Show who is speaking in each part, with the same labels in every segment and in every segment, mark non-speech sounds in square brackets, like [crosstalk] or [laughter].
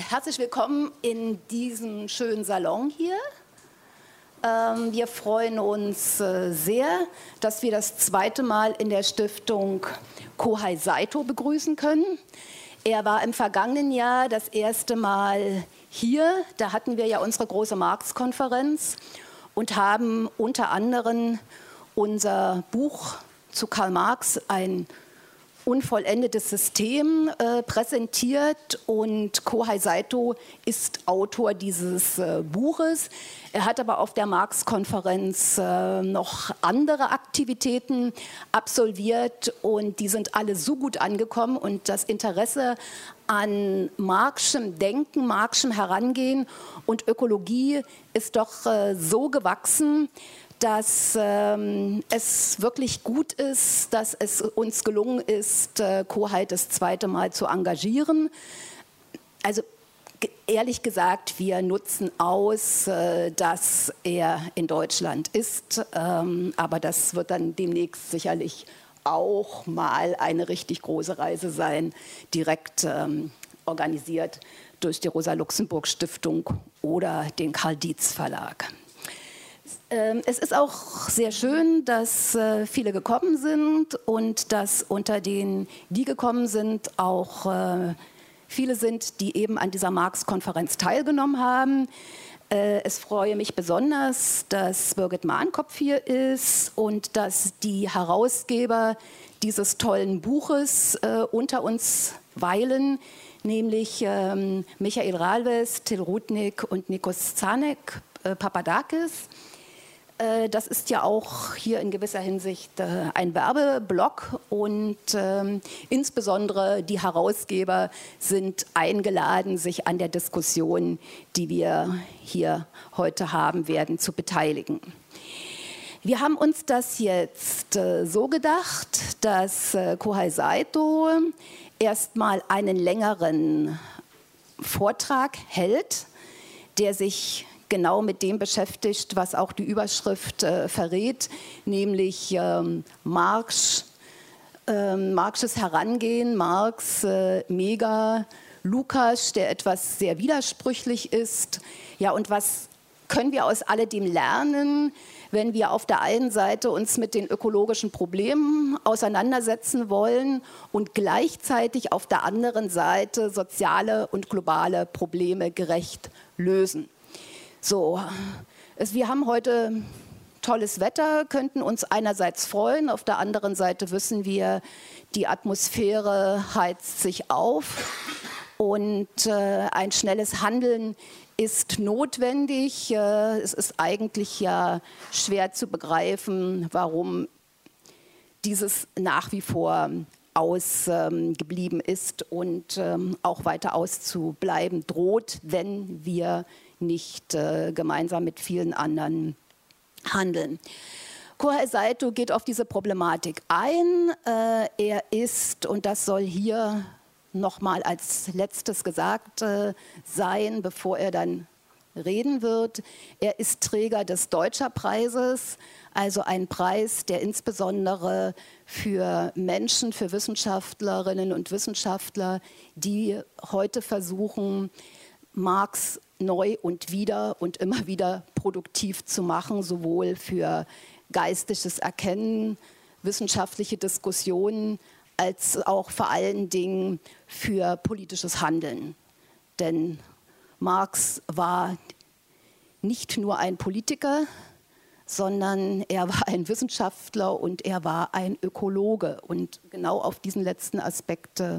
Speaker 1: Herzlich willkommen in diesem schönen Salon hier. Ähm, wir freuen uns äh, sehr, dass wir das zweite Mal in der Stiftung Kohai Saito begrüßen können. Er war im vergangenen Jahr das erste Mal hier. Da hatten wir ja unsere große Marx-Konferenz und haben unter anderem unser Buch zu Karl Marx, ein unvollendetes System äh, präsentiert und Kohai Saito ist Autor dieses äh, Buches. Er hat aber auf der Marx-Konferenz äh, noch andere Aktivitäten absolviert und die sind alle so gut angekommen und das Interesse an Marxem Denken, Marxem Herangehen und Ökologie ist doch äh, so gewachsen, dass ähm, es wirklich gut ist, dass es uns gelungen ist, äh, Kohalt das zweite Mal zu engagieren. Also ehrlich gesagt, wir nutzen aus, äh, dass er in Deutschland ist, ähm, aber das wird dann demnächst sicherlich auch mal eine richtig große Reise sein, direkt ähm, organisiert durch die Rosa-Luxemburg-Stiftung oder den Karl Dietz Verlag. Ähm, es ist auch sehr schön, dass äh, viele gekommen sind und dass unter denen, die gekommen sind, auch äh, viele sind, die eben an dieser Marx-Konferenz teilgenommen haben. Äh, es freue mich besonders, dass Birgit Mahnkopf hier ist und dass die Herausgeber dieses tollen Buches unter uns weilen, nämlich ähm, Michael Ralves, Till Rudnick und Nikos Zanek Papadakis. Äh, das ist ja auch hier in gewisser Hinsicht äh, ein Werbeblock und ähm, insbesondere die Herausgeber sind eingeladen, sich an der Diskussion, die wir hier heute haben werden, zu beteiligen. Wir haben uns das jetzt äh, so gedacht, dass Kohai Saito erstmal einen längeren Vortrag hält, der sich genau mit dem beschäftigt, was auch die Überschrift äh, verrät, nämlich ähm, Marx, äh, Marxes Herangehen, Marx, äh, Mega, Lukas, der etwas sehr widersprüchlich ist. Ja, und was können wir aus alledem lernen, wenn wir auf der einen Seite uns mit den ökologischen Problemen auseinandersetzen wollen und gleichzeitig auf der anderen Seite soziale und globale Probleme gerecht lösen. So, es, wir haben heute tolles Wetter, könnten uns einerseits freuen, auf der anderen Seite wissen wir, die Atmosphäre heizt sich auf und äh, ein schnelles Handeln ist notwendig. Äh, es ist eigentlich ja schwer zu begreifen, warum dieses nach wie vor ausgeblieben ähm, ist und ähm, auch weiter auszubleiben droht, wenn wir nicht äh, gemeinsam mit vielen anderen handeln. Kohei Saito geht auf diese Problematik ein. Äh, er ist, und das soll hier nochmal als letztes gesagt äh, sein, bevor er dann reden wird. Er ist Träger des Deutscher Preises, also ein Preis, der insbesondere für Menschen, für Wissenschaftlerinnen und Wissenschaftler, die heute versuchen, Marx neu und wieder und immer wieder produktiv zu machen, sowohl für geistiges Erkennen, wissenschaftliche Diskussionen, als auch vor allen Dingen für politisches Handeln. Denn Marx war nicht nur ein Politiker, sondern er war ein Wissenschaftler und er war ein Ökologe. Und genau auf diesen letzten Aspekt äh,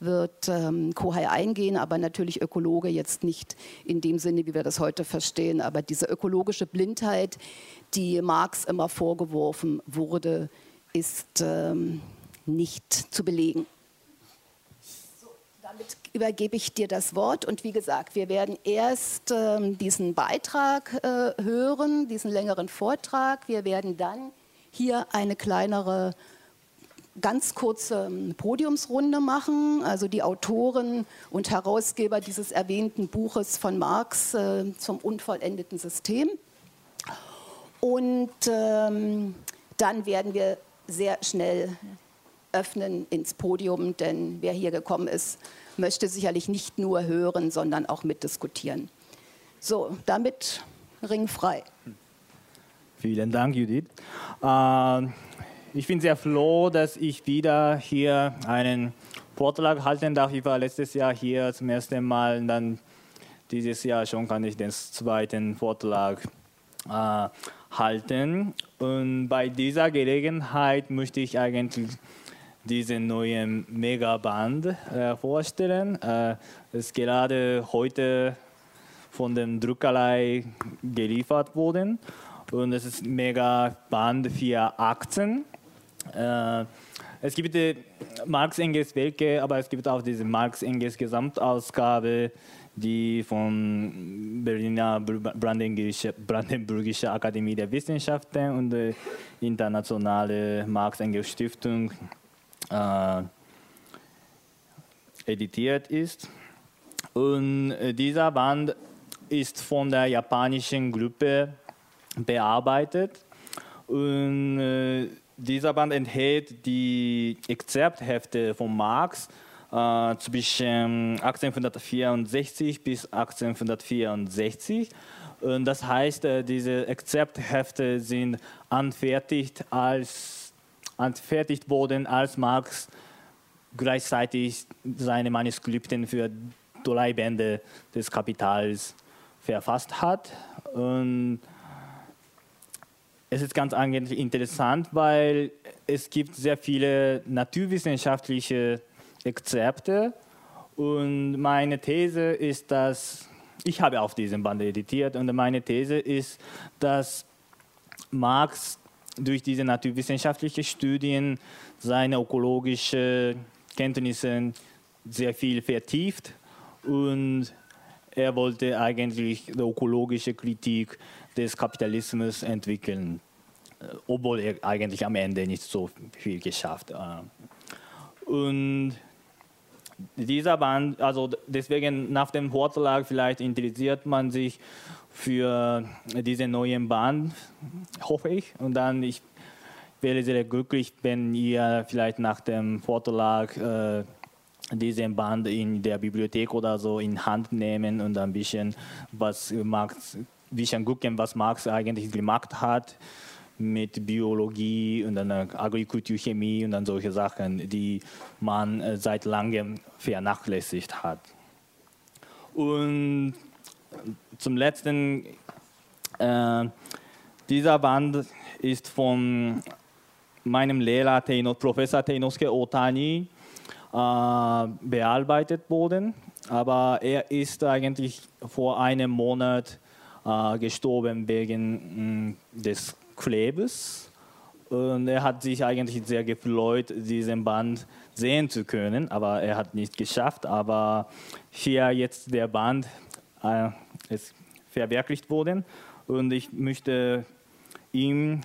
Speaker 1: wird ähm, Kohai eingehen, aber natürlich Ökologe jetzt nicht in dem Sinne, wie wir das heute verstehen. Aber diese ökologische Blindheit, die Marx immer vorgeworfen wurde, ist ähm, nicht zu belegen. Damit übergebe ich dir das Wort. Und wie gesagt, wir werden erst ähm, diesen Beitrag äh, hören, diesen längeren Vortrag. Wir werden dann hier eine kleinere ganz kurze ähm, Podiumsrunde machen. Also die Autoren und Herausgeber dieses erwähnten Buches von Marx äh, zum unvollendeten System. Und ähm, dann werden wir sehr schnell öffnen ins Podium, denn wer hier gekommen ist, möchte sicherlich nicht nur hören, sondern auch mitdiskutieren. So, damit ringfrei.
Speaker 2: Vielen Dank, Judith. Äh, ich bin sehr froh, dass ich wieder hier einen Vortrag halten darf. Ich war letztes Jahr hier zum ersten Mal und dann dieses Jahr schon kann ich den zweiten Vortrag äh, halten. Und bei dieser Gelegenheit möchte ich eigentlich diesen neuen Megaband äh, vorstellen. Äh, ist gerade heute von der Druckerei geliefert worden und es ist Megaband für Aktien. Äh, es gibt die Marx Engels Werke, aber es gibt auch diese Marx Engels Gesamtausgabe, die von Berliner Brandenburgische, Brandenburgische Akademie der Wissenschaften und der Internationale Marx Engels Stiftung äh, editiert ist. Und äh, dieser Band ist von der japanischen Gruppe bearbeitet und äh, dieser Band enthält die Exzerpthefte von Marx äh, zwischen 1864 bis 1864. Und das heißt, äh, diese Exzerpthefte sind anfertigt, als, anfertigt worden, als Marx gleichzeitig seine Manuskripten für drei Bände des Kapitals verfasst hat. Und es ist ganz interessant, weil es gibt sehr viele naturwissenschaftliche Exzerpte und meine These ist, dass ich habe auf diesem Band editiert und meine These ist, dass Marx durch diese naturwissenschaftlichen Studien seine ökologischen Kenntnisse sehr viel vertieft. Und er wollte eigentlich die ökologische Kritik des Kapitalismus entwickeln, äh, obwohl er eigentlich am Ende nicht so viel geschafft. Äh. Und dieser Band, also deswegen nach dem Vortrag vielleicht interessiert man sich für diesen neuen Band, hoffe ich. Und dann ich wäre sehr glücklich, wenn ihr vielleicht nach dem Vortrag äh, diesen Band in der Bibliothek oder so in Hand nehmen und ein bisschen was Marx bisschen gucken, was Marx eigentlich gemacht hat mit Biologie und dann Agrikulturchemie und dann solche Sachen, die man äh, seit langem vernachlässigt hat. Und zum letzten, äh, dieser Band ist von meinem Lehrer Professor Teinosuke Otani äh, bearbeitet worden, aber er ist eigentlich vor einem Monat äh, gestorben wegen mh, mm, des Klebes. Und er hat sich eigentlich sehr gefreut, diesen Band sehen zu können, aber er hat nicht geschafft. Aber hier jetzt der Band äh, ist verwirklicht worden und ich möchte ihm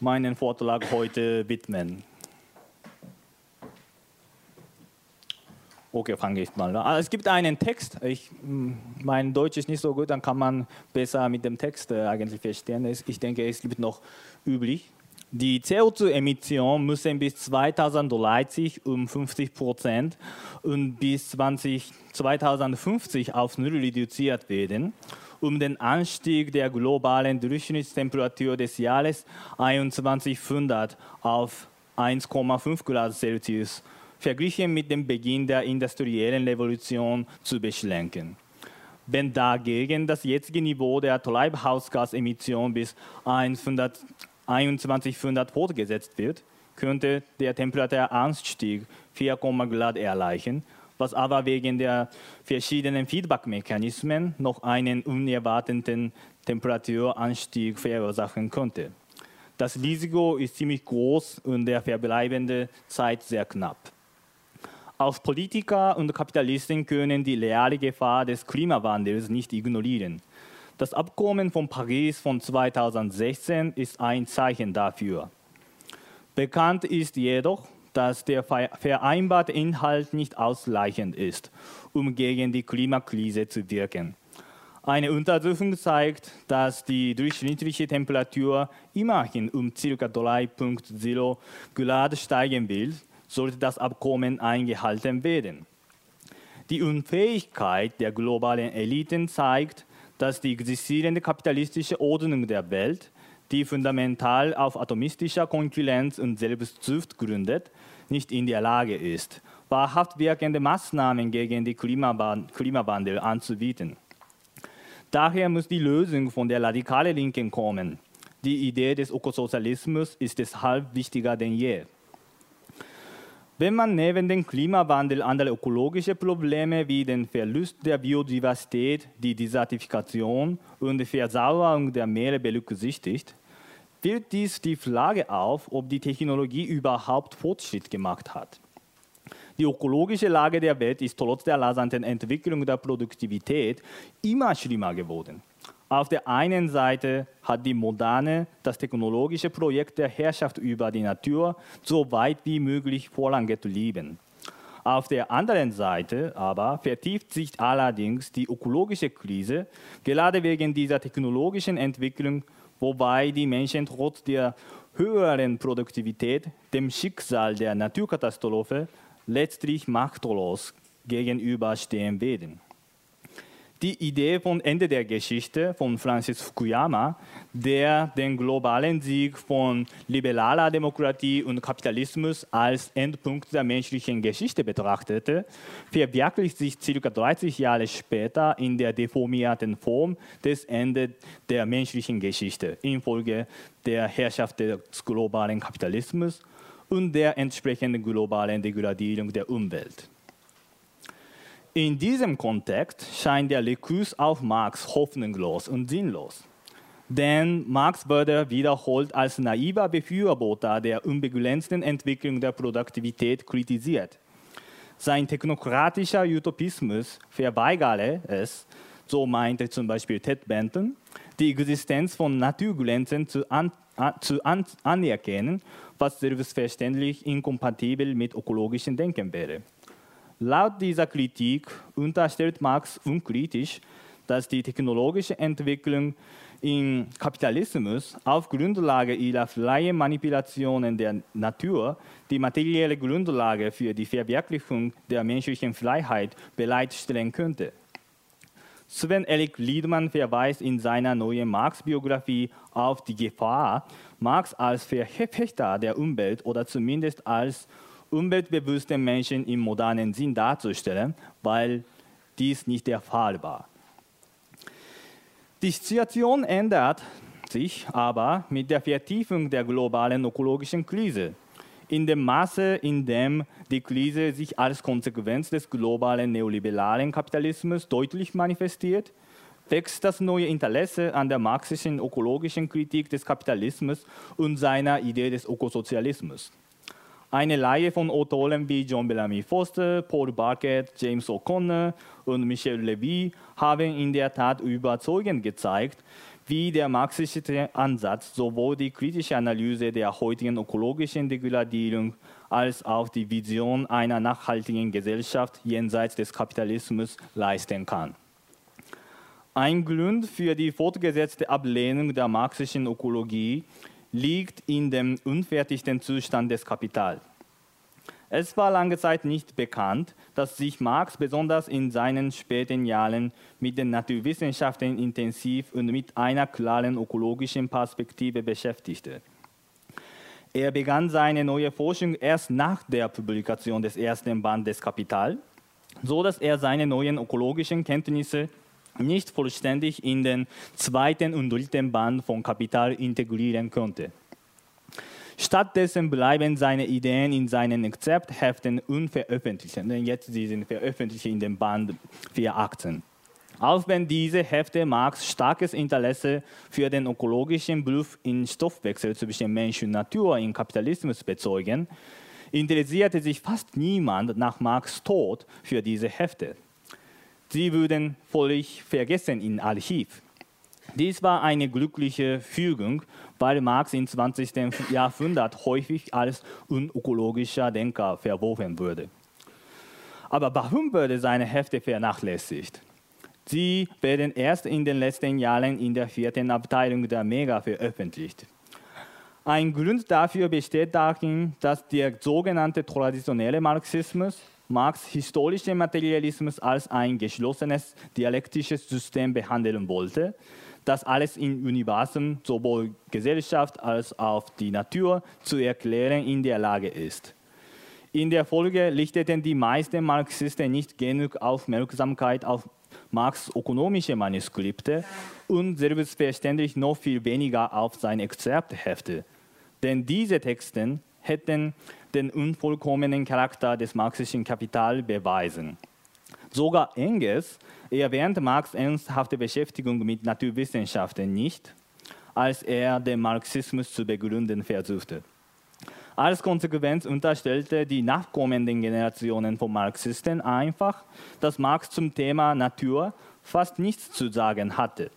Speaker 2: meinen Vortrag heute widmen. Okay, fange ich mal an. Ah, es gibt einen Text. Ich, hm, mein Deutsch ist nicht so gut, dann kann man besser mit dem Text äh, eigentlich verstehen. Ich denke, es gibt noch üblich. Die CO2-Emissionen müssen bis 2030 um 50 Prozent und bis 20, 2050 auf Null reduziert werden, um den Anstieg der globalen Durchschnittstemperatur des Jahres 2100 auf 1,5 Grad Celsius zu verglichen mit dem Beginn der industriellen Revolution zu beschränken. Wenn dagegen das jetzige Niveau der Treibhausgasemission bis 2100 fortgesetzt wird, könnte der Temperaturanstieg 4, Grad erreichen, was aber wegen der verschiedenen Feedbackmechanismen noch einen unerwarteten Temperaturanstieg verursachen könnte. Das Risiko ist ziemlich groß und der verbleibende Zeit sehr knapp. Auch Politiker und Kapitalisten können die reale Gefahr des Klimawandels nicht ignorieren. Das Abkommen von Paris von 2016 ist ein Zeichen dafür. Bekannt ist jedoch, dass der vereinbarte Inhalt nicht ausreichend ist, um gegen die Klimakrise zu wirken. Eine Untersuchung zeigt, dass die durchschnittliche Temperatur immerhin um ca. 3.0 Grad steigen will, sollte das Abkommen eingehalten werden. Die Unfähigkeit der globalen Eliten zeigt, dass die existierende kapitalistische Ordnung der Welt, die fundamental auf atomistischer Konkurrenz und Selbstzucht gründet, nicht in der Lage ist, wahrhaft wirkende Maßnahmen gegen den Klimawandel anzubieten. Daher muss die Lösung von der radikalen Linken kommen. Die Idee des Ökosozialismus ist deshalb wichtiger denn je. Wenn man neben dem Klimawandel andere ökologische Probleme wie den Verlust der Biodiversität, die Desertifikation und die Versauerung der Meere berücksichtigt, wirft dies die Frage auf, ob die Technologie überhaupt Fortschritt gemacht hat. Die ökologische Lage der Welt ist trotz der rasanten Entwicklung der Produktivität immer schlimmer geworden. Auf der einen Seite hat die moderne, das technologische Projekt der Herrschaft über die Natur so weit wie möglich vorangetrieben. Auf der anderen Seite aber vertieft sich allerdings die ökologische Krise, gerade wegen dieser technologischen Entwicklung, wobei die Menschen trotz der höheren Produktivität dem Schicksal der Naturkatastrophe letztlich machtlos gegenüberstehen werden. Die Idee von Ende der Geschichte von Francis Fukuyama, der den globalen Sieg von liberaler Demokratie und Kapitalismus als Endpunkt der menschlichen Geschichte betrachtete, verwirklicht sich ca. 30 Jahre später in der deformierten Form des Ende der menschlichen Geschichte infolge der Herrschaft des globalen Kapitalismus und der entsprechenden globalen Degradierung der Umwelt. In diesem Kontext scheint der Rekurs auf Marx hoffnungslos und sinnlos. Denn Marx wurde wiederholt als naiver Befürworter der unbegrenzten Entwicklung der Produktivität kritisiert. Sein technokratischer Utopismus verweigere es, so meinte zum Beispiel Ted Benton, die Existenz von Naturgrenzen zu, an, zu an, anerkennen was selbstverständlich inkompatibel mit ökologischem Denken wäre. Laut dieser Kritik unterstellt Marx unkritisch, dass die technologische Entwicklung im Kapitalismus auf Grundlage ihrer freien Manipulationen der Natur die materielle Grundlage für die Verwirklichung der menschlichen Freiheit bereitstellen könnte. Sven Erik Liedmann verweist in seiner neuen Marx-Biografie auf die Gefahr, Marx als Verfechter der Umwelt oder zumindest als umweltbewusste Menschen im modernen Sinn darzustellen, weil dies nicht der Fall war. Die Situation ändert sich aber mit der Vertiefung der globalen ökologischen Krise in dem Maße, in dem die Krise sich als Konsequenz des globalen neoliberalen Kapitalismus deutlich manifestiert, wächst das neue Interesse an der marxischen ökologischen Kritik des Kapitalismus und seiner Idee des Ökosozialismus. Eine Reihe von Autoren wie John Bellamy Foster, Paul Barkett, James O'Connor und Michel Levy haben in der Tat überzeugend gezeigt, wie der marxische Ansatz sowohl die kritische Analyse der heutigen ökologischen Degradierung als auch die Vision einer nachhaltigen Gesellschaft jenseits des Kapitalismus leisten kann. Ein Grund für die fortgesetzte Ablehnung der marxischen Ökologie liegt in dem unfertigten Zustand des Kapitals. Es war lange Zeit nicht bekannt, dass sich Marx besonders in seinen späten Jahren mit den Naturwissenschaften intensiv und mit einer klaren ökologischen Perspektive beschäftigte. Er begann seine neue Forschung erst nach der Publikation des ersten Bandes des Kapital, so dass er seine neuen ökologischen Kenntnisse nicht vollständig in den zweiten und dritten Band von Kapital integrieren konnte. Stattdessen bleiben seine Ideen in seinen Exzeptheften unveröffentlicht. Denn jetzt sie sind veröffentlicht in dem Band 418. Auch wenn diese Hefte Marx starkes Interesse für den ökologischen Beruf in Stoffwechsel zwischen Mensch und Natur im Kapitalismus bezeugen, interessierte sich fast niemand nach Marx Tod für diese Hefte. Sie wurden völlig vergessen im Archiv. Dies war eine glückliche Fügung, weil Marx im 20. Jahrhundert häufig als unökologischer Denker verworfen wurde. Aber warum wurde seine Hefte vernachlässigt? Sie werden erst in den letzten Jahren in der vierten Abteilung der Mega veröffentlicht. Ein Grund dafür besteht darin, dass der sogenannte traditionelle Marxismus Marx historischen Materialismus als ein geschlossenes dialektisches System behandeln wollte, das alles im Universum, sowohl Gesellschaft als auch die Natur, zu erklären in der Lage ist. In der Folge richteten die meisten Marxisten nicht genug Aufmerksamkeit auf Marx ökonomische Manuskripte und selbstverständlich noch viel weniger auf seine Exzerpthefte. Denn diese Texte hätten den unvollkommenen Charakter des marxischen Kapitals beweisen. Sogar Engels erwähnt Marx ernsthafte Beschäftigung mit Naturwissenschaften nicht, als er den Marxismus zu begründen versuchte. Als Konsequenz unterstellte die nachkommenden Generationen von Marxisten einfach, dass Marx zum Thema Natur fast nichts zu sagen hatte.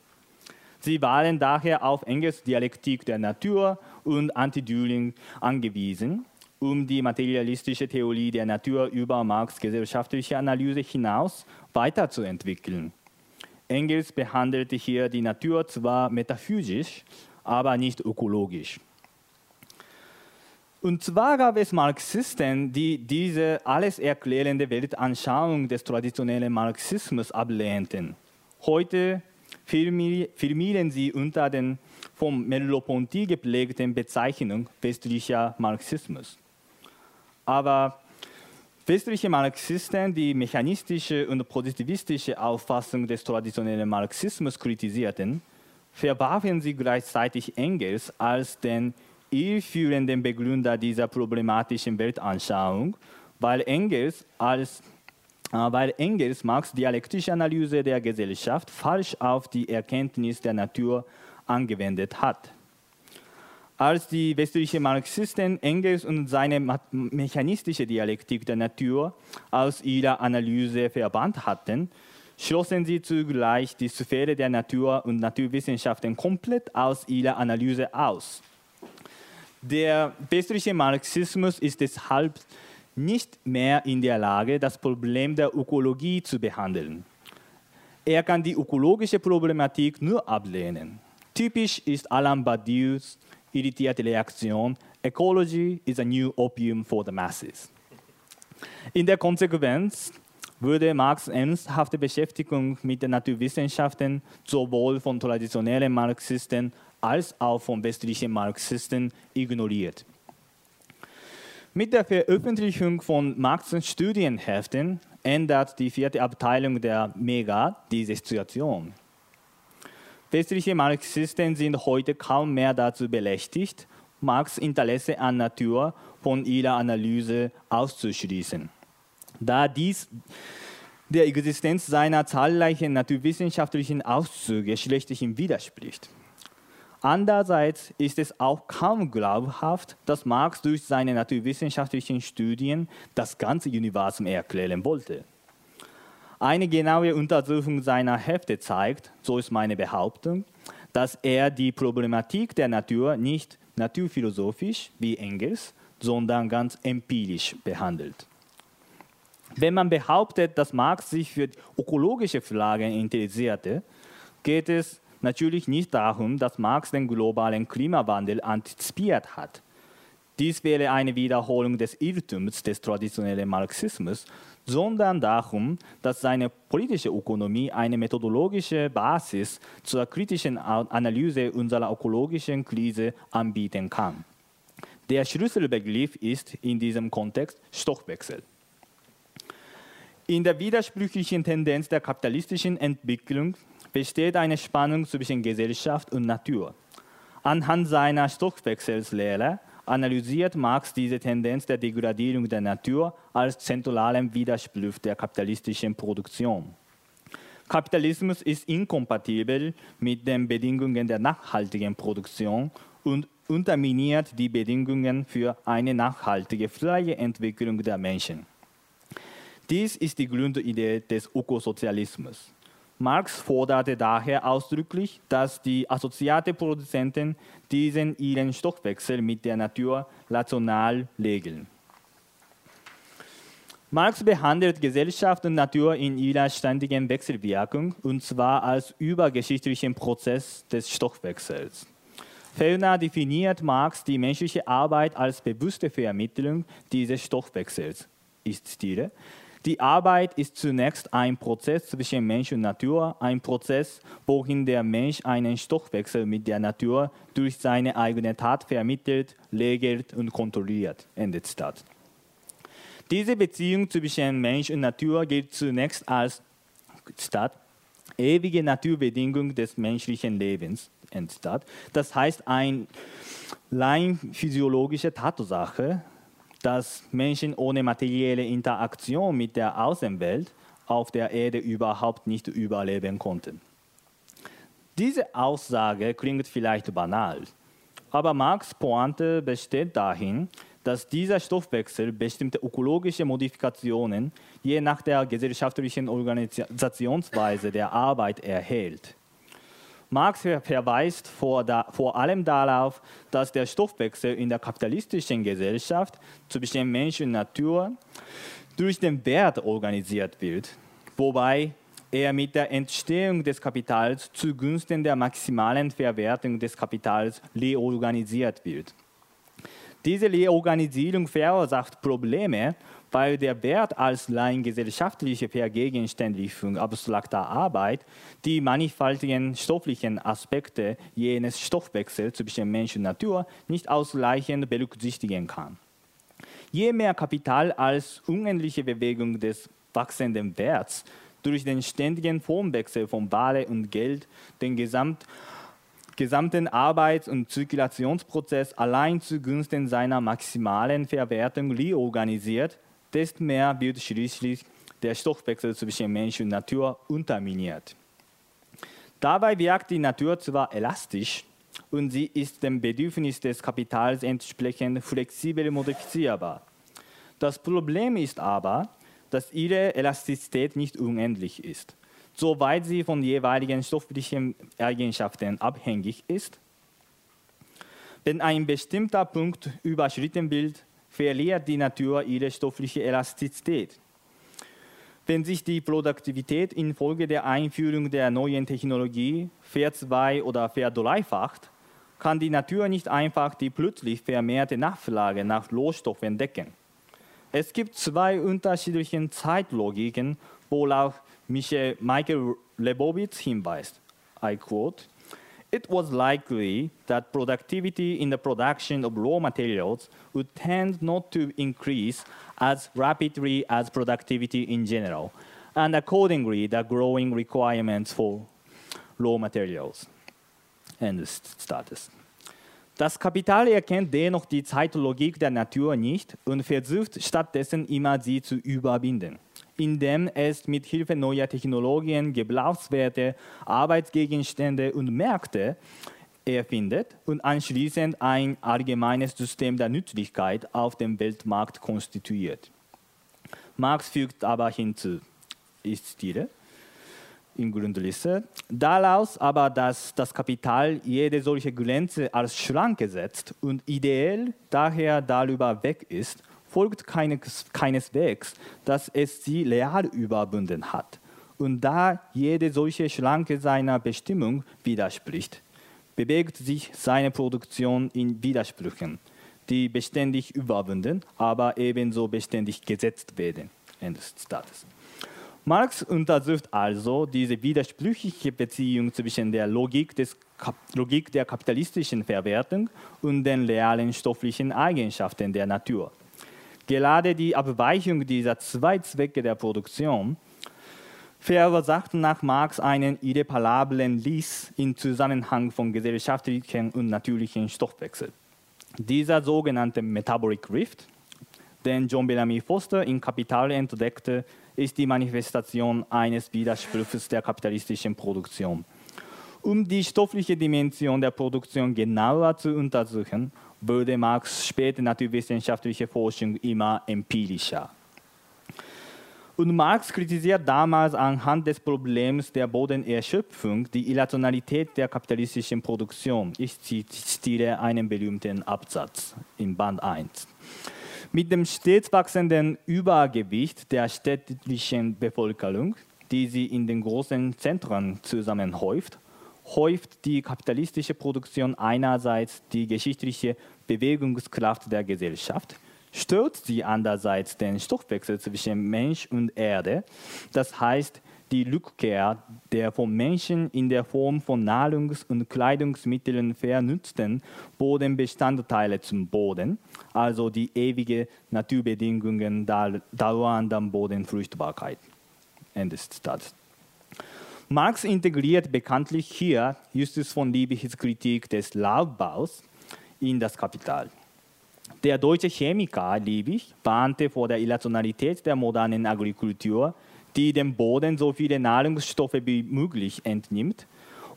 Speaker 2: Sie waren daher auf Engels Dialektik der Natur und Anti-Düring angewiesen um die materialistische Theorie der Natur über Marx gesellschaftliche Analyse hinaus weiterzuentwickeln. Engels behandelte hier die Natur zwar metaphysisch, aber nicht ökologisch. Und zwar gab es Marxisten, die diese alles erklärende Weltanschauung des traditionellen Marxismus ablehnten. Heute firmieren sie unter den vom Merleau-Ponty geprägten Bezeichnung westlicher Marxismus. Aber westliche Marxisten, die mechanistische und positivistische Auffassung des traditionellen Marxismus kritisierten, verwarfen sie gleichzeitig Engels als den irrführenden Begründer dieser problematischen Weltanschauung, weil Engels, als, weil Engels Marx dialektische Analyse der Gesellschaft falsch auf die Erkenntnis der Natur angewendet hat. Als die westlichen Marxisten Engels und seine mechanistische Dialektik der Natur aus ihrer Analyse verbannt hatten, schlossen sie zugleich die Sphäre der Natur und Naturwissenschaften komplett aus ihrer Analyse aus. Der westliche Marxismus ist deshalb nicht mehr in der Lage, das Problem der Ökologie zu behandeln. Er kann die ökologische Problematik nur ablehnen. Typisch ist Alain Badiou's irritierte Reaktion, Ecology is a new opium for the masses. In der Konsequenz wurde Marx ernsthafte Beschäftigung mit den Naturwissenschaften sowohl von traditionellen Marxisten als auch von westlichen Marxisten ignoriert. Mit der Veröffentlichung von Marx' Studienheften ändert die vierte Abteilung der Mega diese Situation. Westliche Marxisten sind heute kaum mehr dazu berechtigt, Marx' Interesse an Natur von ihrer Analyse auszuschließen. Da dies der Existenz seiner zahlreichen naturwissenschaftlichen Auszüge schlechtlich widerspricht. Andererseits ist es auch kaum glaubhaft, dass Marx durch seine naturwissenschaftlichen Studien das ganze Universum erklären wollte. Eine genaue Untersuchung seiner Hefte zeigt, so ist meine Behauptung, dass er die Problematik der Natur nicht naturphilosophisch wie Engels, sondern ganz empirisch behandelt. Wenn man behauptet, dass Marx sich für ökologische Fragen interessierte, geht es natürlich nicht darum, dass Marx den globalen Klimawandel antizipiert hat. Dies wäre eine Wiederholung des Irrtums des traditionellen Marxismus, sondern darum, dass seine politische Ökonomie eine methodologische Basis zur kritischen Analyse unserer ökologischen Krise anbieten kann. Der Schlüsselbegriff ist in diesem Kontext Stoffwechsel. In der widersprüchlichen Tendenz der kapitalistischen Entwicklung besteht eine Spannung zwischen Gesellschaft und Natur. Anhand seiner Stoffwechselslehre analysiert Marx diese Tendenz der Degradierung der Natur als zentralen Widerspruch der kapitalistischen Produktion. Kapitalismus ist inkompatibel mit den Bedingungen der nachhaltigen Produktion und unterminiert die Bedingungen für eine nachhaltige, freie Entwicklung der Menschen. Dies ist die Grundidee des Ökosozialismus. Marx forderte daher ausdrücklich, dass die assoziate Produzenten diesen ihren Stoffwechsel mit der Natur rational regeln. Marx behandelt Gesellschaft und Natur in ihrer ständigen Wechselwirkung und zwar als übergeschichtlichen Prozess des Stoffwechsels. Ferner definiert Marx die menschliche Arbeit als bewusste Vermittlung dieses Stoffwechsels. Ich zitiere, die Arbeit ist zunächst ein Prozess zwischen Mensch und Natur, ein Prozess, worin der Mensch einen Stoffwechsel mit der Natur durch seine eigene Tat vermittelt, regelt und kontrolliert. Ende Zitat. Diese Beziehung zwischen Mensch und Natur gilt zunächst als Zitat, ewige Naturbedingung des menschlichen Lebens. Zitat. Das heißt, eine rein physiologische Tatsache, dass Menschen ohne materielle Interaktion mit der Außenwelt auf der Erde überhaupt nicht überleben konnten. Diese Aussage klingt vielleicht banal, aber Marx Pointe besteht dahin, dass dieser Stoffwechsel bestimmte ökologische Modifikationen je nach der gesellschaftlichen Organisationsweise der Arbeit erhält. Marx verweist vor, da, vor, allem darauf, dass der Stoffwechsel in der kapitalistischen Gesellschaft zwischen Mensch und Natur durch den Wert organisiert wird, wobei er mit der Entstehung des Kapitals zugunsten der maximalen Verwertung des Kapitals reorganisiert wird. Diese Reorganisierung verursacht Probleme, weil der Wert als rein gesellschaftliche Vergegenständlichung abstrakter Arbeit die mannigfaltigen stofflichen Aspekte jenes Stoffwechsels zwischen Mensch und Natur nicht ausreichend berücksichtigen kann. Je mehr Kapital als unendliche Bewegung des wachsenden Werts durch den ständigen Formwechsel von Ware und Geld den Gesamt gesamten Arbeits- und Zirkulationsprozess allein zugunsten seiner maximalen Verwertung reorganisiert, desto mehr wird schließlich der Stoffwechsel zwischen Mensch und Natur unterminiert. Dabei wirkt die Natur zwar elastisch und sie ist dem Bedürfnis des Kapitals entsprechend flexibel modifizierbar. Das Problem ist aber, dass ihre Elastizität nicht unendlich ist soweit sie von jeweiligen stofflichen Eigenschaften abhängig ist. Wenn ein bestimmter Punkt überschritten wird, verliert die Natur ihre stoffliche Elastizität. Wenn sich die Produktivität infolge der Einführung der neuen Technologie verzwei- oder verdreifacht, kann die Natur nicht einfach die plötzlich vermehrte Nachfrage nach Rohstoffen decken. Es gibt zwei unterschiedliche Zeitlogiken, worauf Michael Lebowitz hinweist. I quote, it was likely that productivity in the production of raw materials would tend not to increase as rapidly as productivity in general, and accordingly, the growing requirements for raw materials. End status. Das Kapital erkennt dennoch die Zeitlogik der Natur nicht und versucht stattdessen immer sie zu überwinden indem es mit Hilfe neuer Technologien Gebrauchswerte, Arbeitsgegenstände und Märkte erfindet und anschließend ein allgemeines System der Nützlichkeit auf dem Weltmarkt konstituiert. Marx fügt aber hinzu, ich zitiere, in Grundrisse, daraus aber, dass das Kapital jede solche Grenze als Schranke setzt und ideell daher darüber weg ist, folgt keines, keineswegs, dass es sie leal überwunden hat. Und da jede solche Schranke seiner Bestimmung widerspricht, bewegt sich seine Produktion in Widersprüchen, die beständig überwunden, aber ebenso beständig gesetzt werden. Ende. Marx untersucht also diese widersprüchliche Beziehung zwischen der Logik, des Logik der kapitalistischen Verwertung und den realen stofflichen Eigenschaften der Natur. Gerade die Abweichung dieser zwei Zwecke der Produktion verursachten nach Marx einen irreparablen Lies im Zusammenhang von gesellschaftlichen und natürlichen Stoffwechsel. Dieser sogenannte Metabolic Rift, den John Bellamy Foster in Kapital entdeckte, ist die Manifestation eines Widerspruchs der kapitalistischen Produktion. Um die stoffliche Dimension der Produktion genauer zu untersuchen, wurde Marx später naturwissenschaftliche Forschung immer empirischer. Und Marx kritisiert damals anhand des Problems der Bodenerschöpfung die Irrationalität der kapitalistischen Produktion. Ich zitiere einen berühmten Absatz in Band 1. Mit dem stets wachsenden Übergewicht der städtischen Bevölkerung, die sie in den großen Zentren zusammenhäuft, häuft die kapitalistische Produktion einerseits die geschichtliche Bewegungskraft der Gesellschaft, stört sie andererseits den Stoffwechsel zwischen Mensch und Erde, das heißt die Rückkehr der vom Menschen in der Form von Nahrungs- und Kleidungsmitteln vernutzten Bodenbestandteile zum Boden, also die ewige Naturbedingungen der dauernden Bodenfruchtbarkeit. Ende des Zitats. Marx integriert bekanntlich hier Justus von Liebigs Kritik des Laubbaus in das Kapital. Der deutsche Chemiker Liebig warnte vor der Irrationalität der modernen Agrikultur, die dem Boden so viele Nahrungsstoffe wie möglich entnimmt,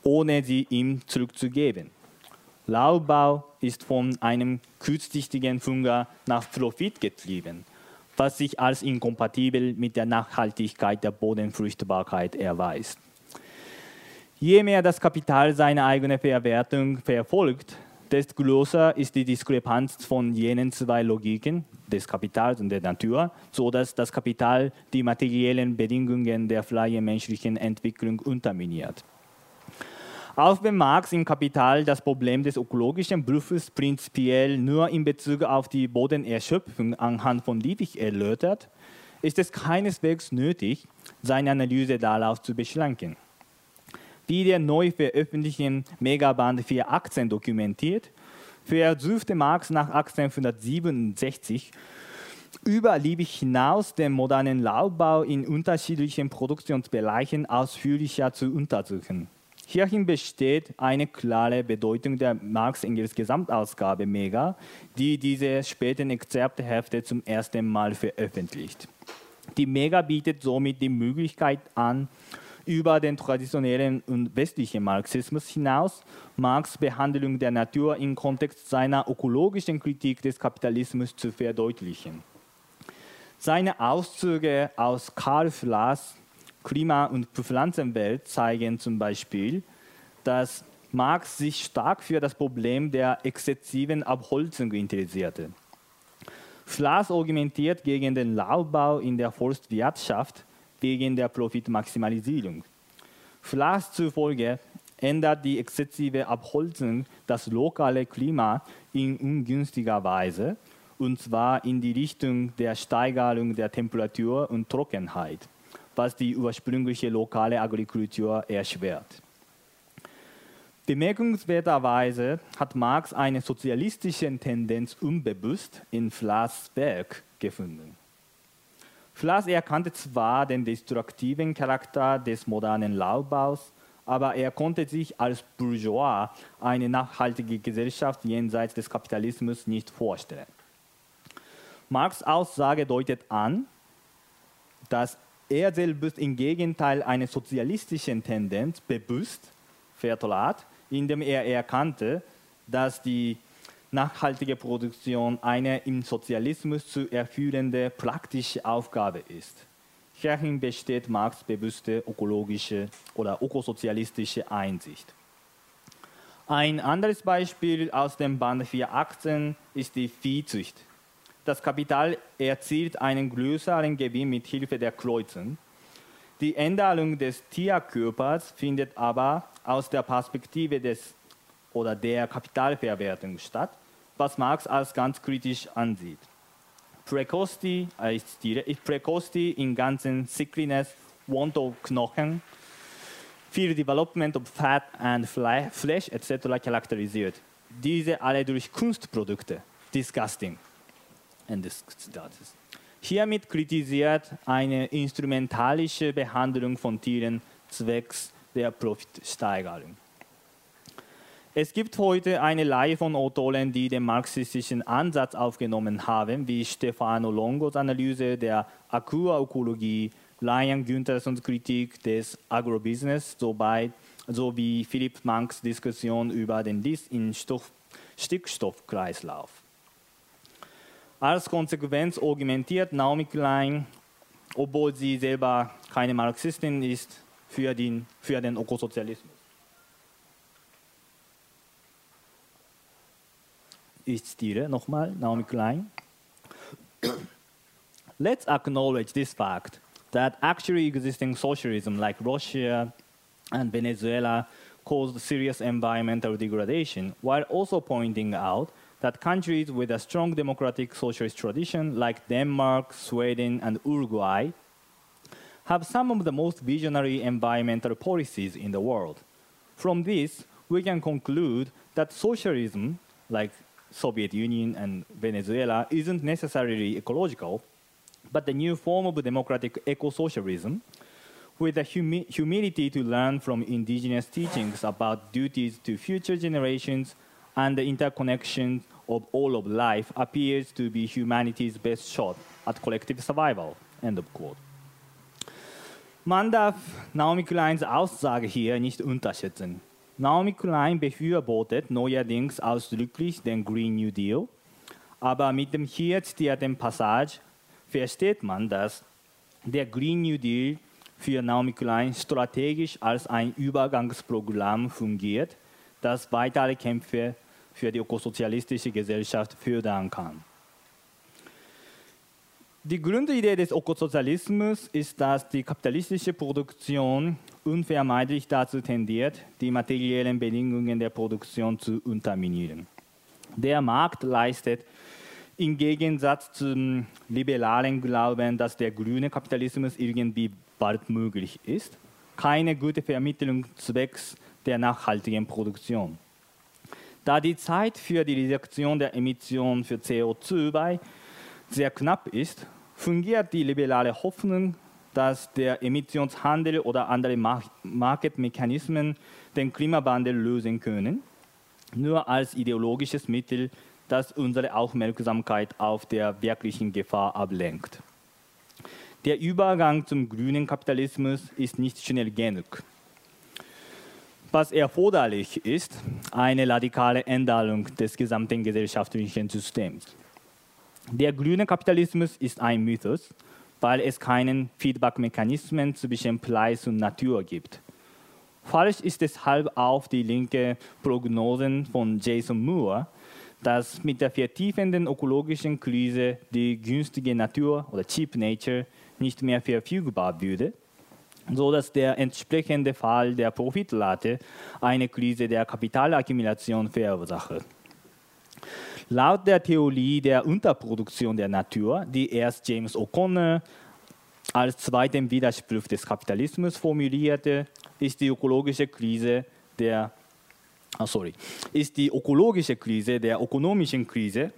Speaker 2: ohne sie ihm zurückzugeben. Laubbau ist von einem kurzsichtigen Hunger nach Profit getrieben, was sich als inkompatibel mit der Nachhaltigkeit der Bodenfruchtbarkeit erweist. Je mehr das Kapital seine eigene Verwertung verfolgt, desto größer ist die Diskrepanz von jenen zwei Logiken, des Kapitals und der Natur, sodass das Kapital die materiellen Bedingungen der freien menschlichen Entwicklung unterminiert. Auch wenn Marx im Kapital das Problem des ökologischen Berufes prinzipiell nur in Bezug auf die Bodenerschöpfung anhand von Liebig erläutert, ist es keineswegs nötig, seine Analyse darauf zu beschränken. Wie der neu veröffentlichten Megaband 418 dokumentiert, versuchte Marx nach 1867 über Liebig hinaus den modernen Laubbau in unterschiedlichen Produktionsbereichen ausführlicher zu untersuchen. Hierhin besteht eine klare Bedeutung der Marx-Engels Gesamtausgabe Mega, die diese späten Exzerptehefte zum ersten Mal veröffentlicht. Die Mega bietet somit die Möglichkeit an, über den traditionellen und westlichen Marxismus hinaus Marx Behandlung der Natur im Kontext seiner ökologischen Kritik des Kapitalismus zu verdeutlichen. Seine Auszüge aus Karl Flass Klima- und Pflanzenwelt zeigen zum Beispiel, dass Marx sich stark für das Problem der exzessiven Abholzung interessierte. Flass argumentiert gegen den Laubbau in der Forstwirtschaft wegen der Profitmaximalisierung. Flash zufolge ändert die exzessive Abholzung das lokale Klima in ungünstiger Weise, und zwar in die Richtung der Steigerung der Temperatur und Trockenheit, was die ursprüngliche lokale Agrikultur erschwert. Bemerkenswerterweise hat Marx eine sozialistische Tendenz unbewusst in Flass Werk gefunden. Flass erkannte zwar den destruktiven Charakter des modernen Laubbaus, aber er konnte sich als Bourgeois eine nachhaltige Gesellschaft jenseits des Kapitalismus nicht vorstellen. Marx' Aussage deutet an, dass er selbst im Gegenteil eine sozialistische Tendenz bewusst vertrat, indem er erkannte, dass die nachhaltige Produktion eine im Sozialismus zu erfüllende praktische Aufgabe ist. Hierin besteht Marx bewusste ökologische oder ökosozialistische Einsicht. Ein anderes Beispiel aus dem Band 418 ist die Viehzucht. Das Kapital erzielt einen größeren Gewinn mit Hilfe der Kreuzen. Die Änderung des Tierkörpers findet aber aus der Perspektive des oder der Kapitalverwertung statt was Marx als ganz kritisch ansieht. Precosti, ist Precosti in ganzen Sickliness, Want of Knochen, Fear Development of Fat and Flesh etc. charakterisiert. Diese alle durch Kunstprodukte. Disgusting. Hiermit kritisiert eine instrumentalische Behandlung von Tieren zwecks der Profitsteigerung. Es gibt heute eine Reihe von Autoren, die den marxistischen Ansatz aufgenommen haben, wie Stefano Longos Analyse der Aquaökologie, Lion Güntersons Kritik des Agrobusiness sowie Philipp Manks Diskussion über den List in Stoff, Stickstoffkreislauf. Als Konsequenz argumentiert Naomi Klein, obwohl sie selber keine Marxistin ist, für den, für den Ökosozialismus. Nochmal Naomi Klein. [coughs] let's acknowledge this fact that actually existing socialism like Russia and Venezuela caused serious environmental degradation, while also pointing out that countries with a strong democratic socialist tradition like Denmark, Sweden, and Uruguay have some of the most visionary environmental policies in the world. From this, we can conclude that socialism, like Soviet Union and Venezuela, isn't necessarily ecological, but the new form of democratic eco-socialism with the humi humility to learn from indigenous teachings about duties to future generations and the interconnection of all of life appears to be humanity's best shot at collective survival. End of quote. Man darf Naomi Kleins Aussage hier nicht unterschätzen. Naomi Klein befürwortet neuerdings ausdrücklich den Green New Deal, aber mit dem hier zitierten Passage versteht man, dass der Green New Deal für Naomi Klein strategisch als ein Übergangsprogramm fungiert, das weitere Kämpfe für die ökosozialistische Gesellschaft fördern kann. Die Grundidee des Ökosozialismus ist, dass die kapitalistische Produktion unvermeidlich dazu tendiert, die materiellen Bedingungen der Produktion zu unterminieren. Der Markt leistet im Gegensatz zum liberalen Glauben, dass der grüne Kapitalismus irgendwie bald möglich ist, keine gute Vermittlung zwecks der nachhaltigen Produktion. Da die Zeit für die Reduktion der Emissionen für CO2 sehr knapp ist, fungiert die liberale Hoffnung, dass der Emissionshandel oder andere Marktmechanismen den Klimawandel lösen können, nur als ideologisches Mittel, das unsere Aufmerksamkeit auf der wirklichen Gefahr ablenkt. Der Übergang zum grünen Kapitalismus ist nicht schnell genug. Was erforderlich ist, eine radikale Änderung des gesamten gesellschaftlichen Systems. Der grüne Kapitalismus ist ein Mythos, weil es keinen Feedback-Mechanismen zwischen Preis und Natur gibt. Falsch ist deshalb auch die linke Prognosen von Jason Moore, dass mit der vertiefenden ökologischen Krise die günstige Natur oder Cheap Nature nicht mehr verfügbar würde, so dass der entsprechende Fall der Profitrate eine Krise der Kapitalakkumulation verursache. Laut der Theorie der Unterproduktion der Natur, die erst James O'Connor als zweiten Widerspruch des Kapitalismus formulierte, ist die ökologische Krise der oh sorry, ist die ökologische Krise der ökonomischen Krise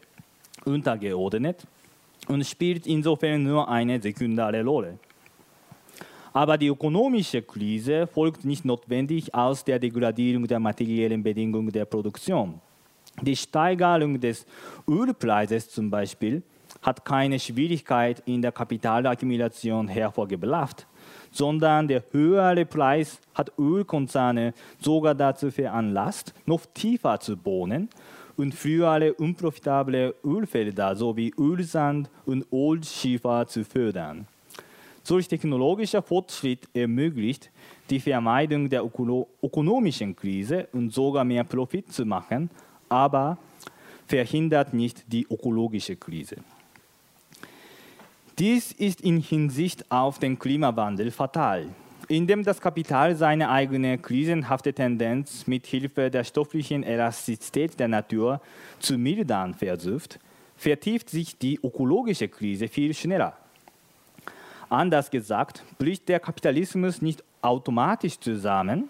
Speaker 2: untergeordnet und spielt insofern nur eine sekundäre Rolle. Aber die ökonomische Krise folgt nicht notwendig aus der Degradierung der materiellen Bedingungen der Produktion. Die Steigerung des Ölpreises zum Beispiel hat keine Schwierigkeit in der Kapitalakkumulation hervorgebracht, sondern der höhere Preis hat Ölkonzerne sogar dazu veranlasst, noch tiefer zu bohren und frühere unprofitable Ölfelder sowie Ölsand und Ölschiefer zu fördern. Solch technologischer Fortschritt ermöglicht die Vermeidung der ökonomischen Krise und sogar mehr Profit zu machen, aber verhindert nicht die ökologische Krise. Dies ist in Hinsicht auf den Klimawandel fatal. Indem das Kapital seine eigene krisenhafte Tendenz mit Hilfe der stofflichen Elastizität der Natur zu mildern versucht, vertieft sich die ökologische Krise viel schneller. Anders gesagt, bricht der Kapitalismus nicht automatisch zusammen,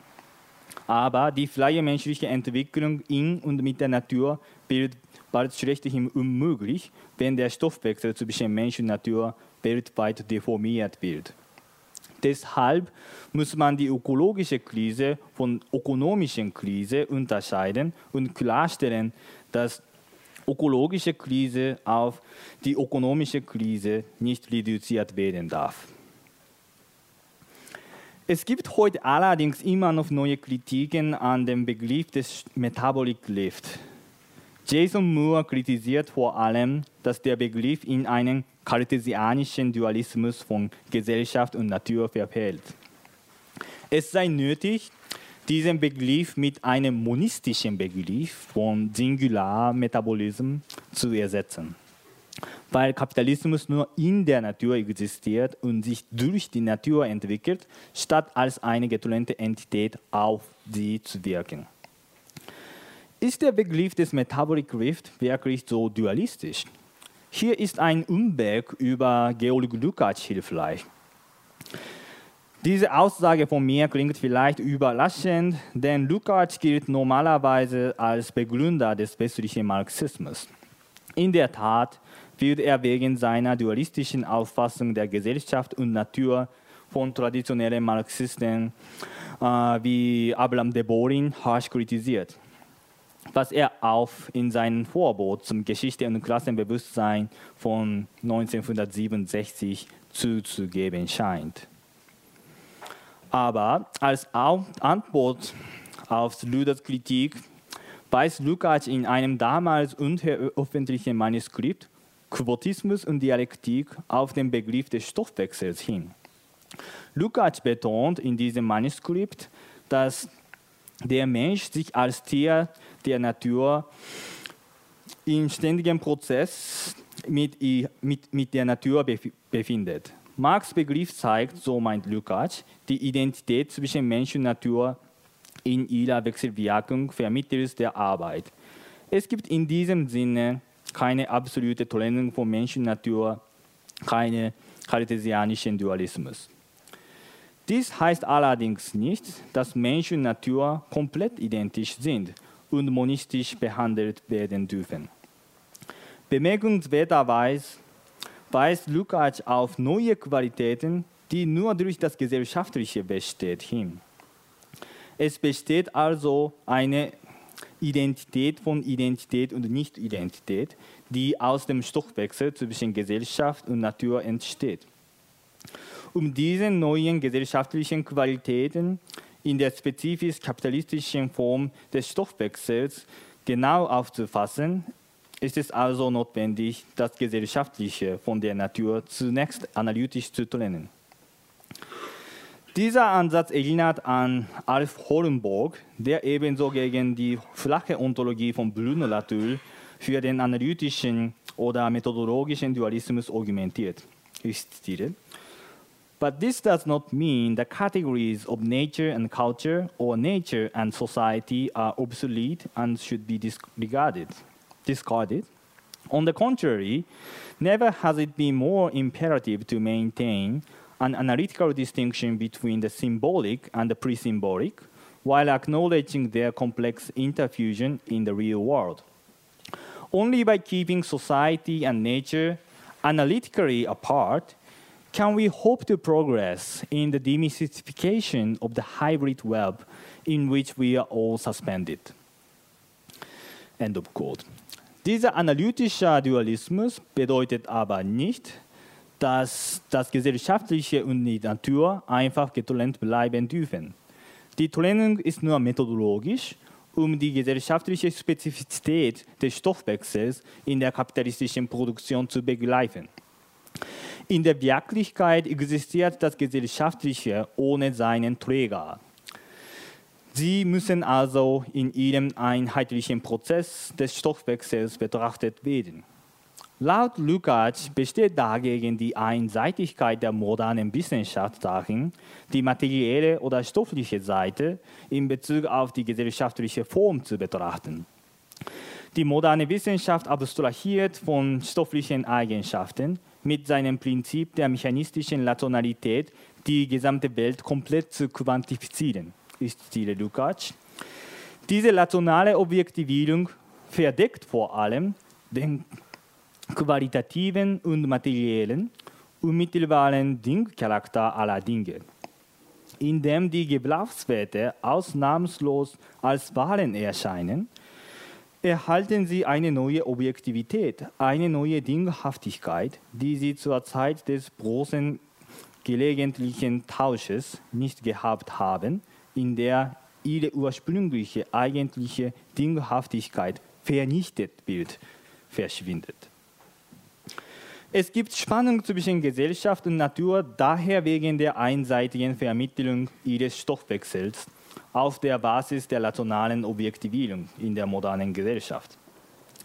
Speaker 2: aber die freie menschliche Entwicklung in und mit der Natur wird bald schlechthin unmöglich, wenn der Stoffwechsel zwischen Mensch und Natur weltweit deformiert wird. Deshalb muss man die ökologische Krise von ökonomischen Krise unterscheiden und klarstellen, dass ökologische Krise auf die ökonomische Krise nicht reduziert werden darf. Es gibt heute allerdings immer noch neue Kritiken an dem Begriff des Metabolic Lift. Jason Moore kritisiert vor allem, dass der Begriff in einen kartesianischen Dualismus von Gesellschaft und Natur verfällt. Es sei nötig, diesen Begriff mit einem monistischen Begriff von Singular Metabolism zu ersetzen. Weil Kapitalismus nur in der Natur existiert und sich durch die Natur entwickelt, statt als eine getrennte Entität auf sie zu wirken. Ist der Begriff des Metabolic Rift wirklich so dualistisch? Hier ist ein Umweg über Georg Lukács hilfreich. Diese Aussage von mir klingt vielleicht überraschend, denn Lukács gilt normalerweise als Begründer des westlichen Marxismus. In der Tat wird er wegen seiner dualistischen Auffassung der Gesellschaft und Natur von traditionellen Marxisten äh, wie Abraham de Borin harsch kritisiert, was er auch in seinem Vorwort zum Geschichte und Klassenbewusstsein von 1967 zuzugeben scheint. Aber als Antwort auf Lüders Kritik weist Lukács in einem damals unveröffentlichten Manuskript Quotismus und Dialektik auf den Begriff des Stoffwechsels hin. Lukács betont in diesem Manuskript, dass der Mensch sich als Tier der Natur in ständigem Prozess mit, mit, mit der Natur befindet. Marx Begriff zeigt, so meint Lukács, die Identität zwischen Mensch und Natur in ihrer Wechselwirkung vermittels der Arbeit. Es gibt in diesem Sinne keine absolute Trennung von Mensch und Natur, keine kartesianischen Dualismus. Dies heißt allerdings nicht, dass Mensch und Natur komplett identisch sind und monistisch behandelt werden dürfen. Bemerkenswerterweise weist Lukács auf neue Qualitäten, die nur durch das Gesellschaftliche besteht, hin. Es besteht also eine Identität von Identität und Nicht-Identität, die aus dem Stoffwechsel zwischen Gesellschaft und Natur entsteht. Um diese neuen gesellschaftlichen Qualitäten in der spezifisch kapitalistischen Form des Stoffwechsels genau aufzufassen, ist es also notwendig, das Gesellschaftliche von der Natur zunächst analytisch zu trennen. Dieser Ansatz erinnert an Alf Horenburg, der ebenso gegen die flache Ontologie von Bruno Latour für den analytischen oder methodologischen Dualismus argumentiert. Ich zitiere. But this does not mean the categories of nature and culture or nature and society are obsolete and should be disregarded. discarded. On the contrary, never has it been more imperative to maintain an analytical distinction between the symbolic and the pre symbolic, while acknowledging their complex interfusion in the real world. Only by keeping society and nature analytically apart can we hope to progress in the demystification of the hybrid web in which we are all suspended. End of quote. Dieser analytische Dualismus bedeutet aber nicht, dass das Gesellschaftliche und die Natur einfach getrennt bleiben dürfen. Die Trennung ist nur methodologisch, um die gesellschaftliche Spezifizität des Stoffwechsels in der kapitalistischen Produktion zu begreifen. In der Wirklichkeit existiert das Gesellschaftliche ohne seinen Träger. Sie müssen also in ihrem einheitlichen Prozess des Stoffwechsels betrachtet werden. Laut Lukács besteht dagegen die Einseitigkeit der modernen Wissenschaft darin, die materielle oder stoffliche Seite in Bezug auf die gesellschaftliche Form zu betrachten. Die moderne Wissenschaft abstrahiert von stofflichen Eigenschaften mit seinem Prinzip der mechanistischen Rationalität die gesamte Welt komplett zu quantifizieren ist Stile Lukács. Diese rationale Objektivierung verdeckt vor allem den qualitativen und materiellen, unmittelbaren Dingcharakter aller Dinge, indem die Gebrauchswerte ausnahmslos als Wahlen erscheinen, erhalten sie eine neue Objektivität, eine neue Dinghaftigkeit, die sie zur Zeit des großen gelegentlichen Tausches nicht gehabt haben in der ihre ursprüngliche eigentliche Dinghaftigkeit vernichtet wird, verschwindet. Es gibt Spannung zwischen Gesellschaft und Natur, daher wegen der einseitigen Vermittlung ihres Stoffwechsels auf der Basis der rationalen Objektivierung in der modernen Gesellschaft.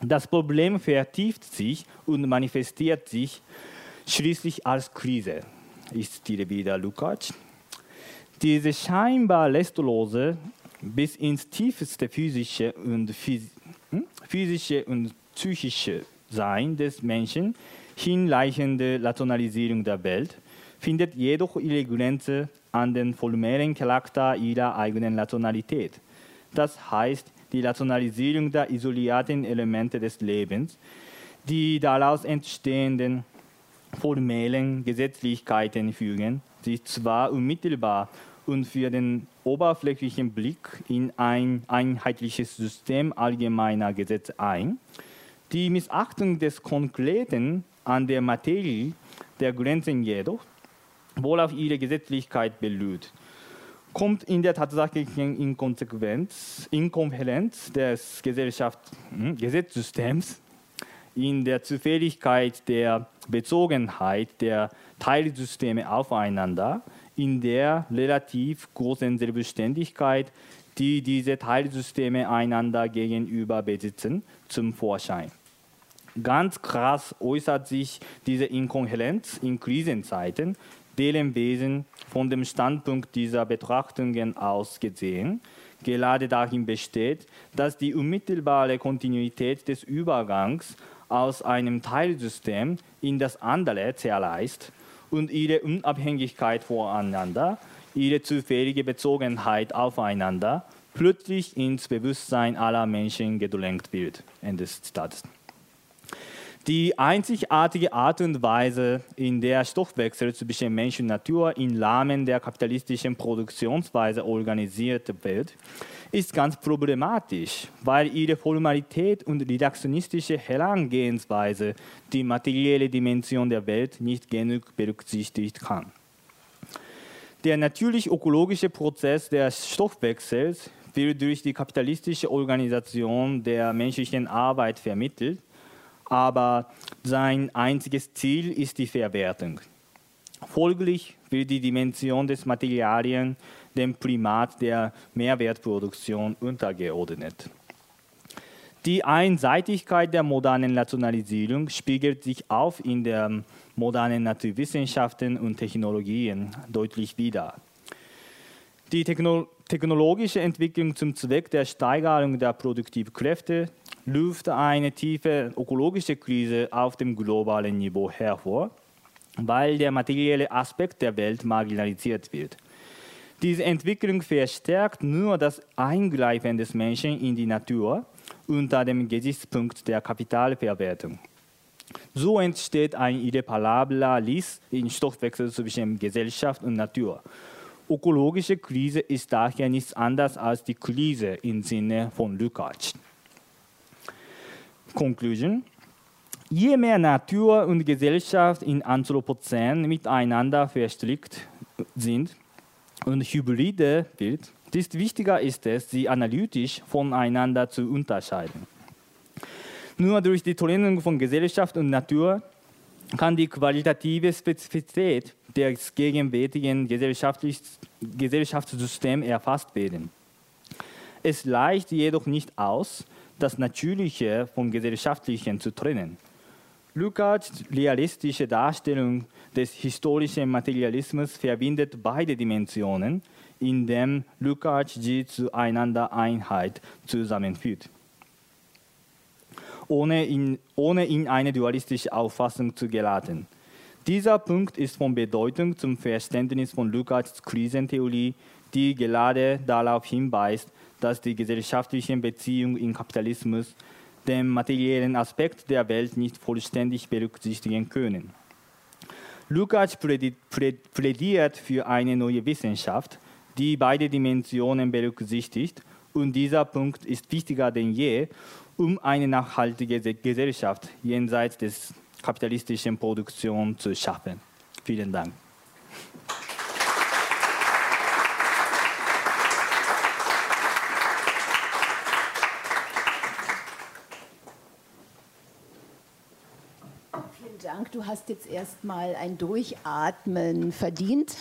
Speaker 2: Das Problem vertieft sich und manifestiert sich schließlich als Krise. Ich zitiere wieder Lukács. Diese scheinbar restlose bis ins tiefste physische und, hm, physische und psychische Sein des Menschen hinreichende Rationalisierung der Welt findet jedoch ihre Grenze an den formellen Charakter ihrer eigenen Rationalität. Das heißt, die Rationalisierung der isolierten Elemente des Lebens, die daraus entstehenden formellen Gesetzlichkeiten fügen sich zwar unmittelbar und für den oberflächlichen Blick in ein einheitliches System allgemeiner Gesetze ein, die Missachtung des Konkreten an der Materie der Grenzen jedoch, worauf ihre Gesetzlichkeit beruht, kommt in der tatsächlichen Inkonsequenz, Inkohärenz des Gesellschaft, hm, Gesetzsystems, in der Zufälligkeit der Bezogenheit der Teilsysteme aufeinander, in der relativ großen Selbstständigkeit, die diese Teilsysteme einander gegenüber besitzen, zum Vorschein. Ganz krass äußert sich diese Inkohärenz in Krisenzeiten, deren Wesen von dem Standpunkt dieser Betrachtungen aus gesehen gerade darin besteht, dass die unmittelbare Kontinuität des Übergangs aus einem Teilsystem in das andere zerreißt und ihre Unabhängigkeit voneinander, ihre zufällige Bezogenheit aufeinander plötzlich ins Bewusstsein aller Menschen gedrängt wird. Ende des Zitats. Die einzigartige Art und Weise, in der Stoffwechsel zwischen Mensch und Natur im Rahmen der kapitalistischen Produktionsweise organisiert wird, ist ganz problematisch, weil ihre Formalität und redaktionistische Herangehensweise die materielle Dimension der Welt nicht genug berücksichtigt kann. Der natürlich-ökologische Prozess des Stoffwechsels wird durch die kapitalistische Organisation der menschlichen Arbeit vermittelt aber sein einziges Ziel ist die Verwertung. Folglich wird die Dimension des Materialien dem Primat der Mehrwertproduktion untergeordnet. Die Einseitigkeit der modernen Rationalisierung spiegelt sich auf in den modernen Naturwissenschaften und Technologien deutlich wider. Die Techno technologische Entwicklung zum Zweck der Steigerung der Produktivkräfte ruft eine tiefe ökologische Krise auf dem globalen Niveau hervor, weil der materielle Aspekt der Welt marginalisiert wird. Diese Entwicklung verstärkt nur das Eingreifen des Menschen in die Natur unter dem Gesichtspunkt der Kapitalverwertung. So entsteht ein irreparabler Lies in Stoffwechsel zwischen Gesellschaft und Natur. Ökologische Krise ist daher nichts anderes als die Krise im Sinne von Lukács. Conclusion. Je mehr Natur und Gesellschaft in Anthropozän miteinander verstrickt sind und hybride wird, desto wichtiger ist es, sie analytisch voneinander zu unterscheiden. Nur durch die Trennung von Gesellschaft und Natur kann die qualitative Spezifität des gegenwärtigen Gesellschaftssystems erfasst werden. Es reicht jedoch nicht aus, das Natürliche vom Gesellschaftlichen zu trennen. Lukács' realistische Darstellung des historischen Materialismus verbindet beide Dimensionen, indem Lukács sie zu einer Einheit zusammenführt. Ohne in, ohne in eine dualistische Auffassung zu geraten. Dieser Punkt ist von Bedeutung zum Verständnis von Lukács' Krisentheorie, die gerade darauf hinweist, dass die gesellschaftlichen Beziehungen im Kapitalismus den materiellen Aspekt der Welt nicht vollständig berücksichtigen können. Lukács plädiert für eine neue Wissenschaft, die beide Dimensionen berücksichtigt und dieser Punkt ist wichtiger denn je, um eine nachhaltige Gesellschaft jenseits des kapitalistischen Produktion zu schaffen. Vielen Dank.
Speaker 1: Dank. Du hast jetzt erstmal ein Durchatmen verdient.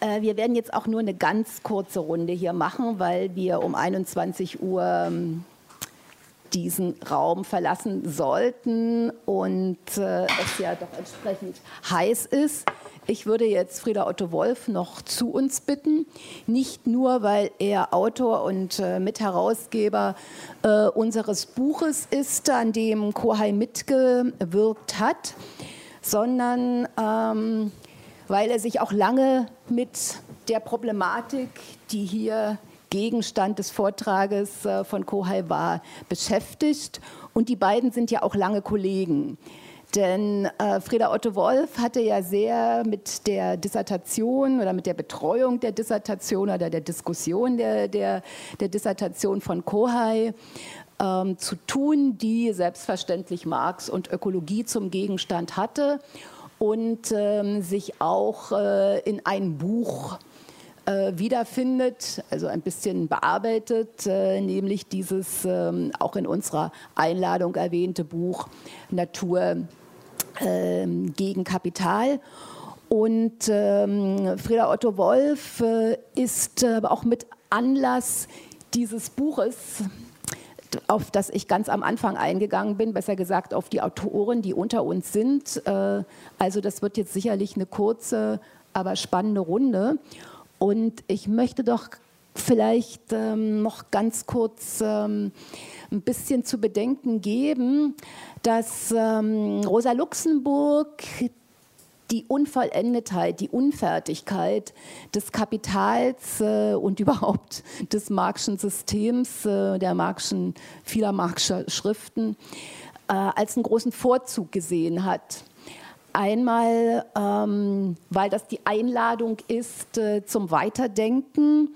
Speaker 1: Äh, wir werden jetzt auch nur eine ganz kurze Runde hier machen, weil wir um 21 Uhr ähm, diesen Raum verlassen sollten und äh, es ja doch entsprechend heiß ist. Ich würde jetzt Frieda Otto Wolf noch zu uns bitten, nicht nur, weil er Autor und äh, Mitherausgeber äh, unseres Buches ist, an dem Kohai mitgewirkt hat, sondern ähm, weil er sich auch lange mit der Problematik, die hier Gegenstand des Vortrages äh, von Kohai war, beschäftigt. Und die beiden sind ja auch lange Kollegen. Denn äh, Frieda Otto Wolf hatte ja sehr mit der Dissertation oder mit der Betreuung der Dissertation oder der Diskussion der, der, der Dissertation von Kohai ähm, zu tun, die selbstverständlich Marx und Ökologie zum Gegenstand hatte und ähm, sich auch äh, in ein Buch äh, wiederfindet, also ein bisschen bearbeitet, äh, nämlich dieses ähm, auch in unserer Einladung erwähnte Buch Natur ähm, gegen Kapital. Und ähm, Frieda Otto Wolf äh, ist aber auch mit Anlass dieses Buches, auf das ich ganz am Anfang eingegangen bin, besser gesagt auf die Autoren, die unter uns sind. Äh, also das wird jetzt sicherlich eine kurze, aber spannende Runde. Und ich möchte doch vielleicht ähm, noch ganz kurz ähm, ein bisschen zu bedenken geben, dass ähm, Rosa Luxemburg die Unvollendetheit, die Unfertigkeit des Kapitals äh, und überhaupt des Marxischen Systems, äh, der Marxischen, vieler Marxischer Schriften, äh, als einen großen Vorzug gesehen hat. Einmal, ähm, weil das die Einladung ist äh, zum Weiterdenken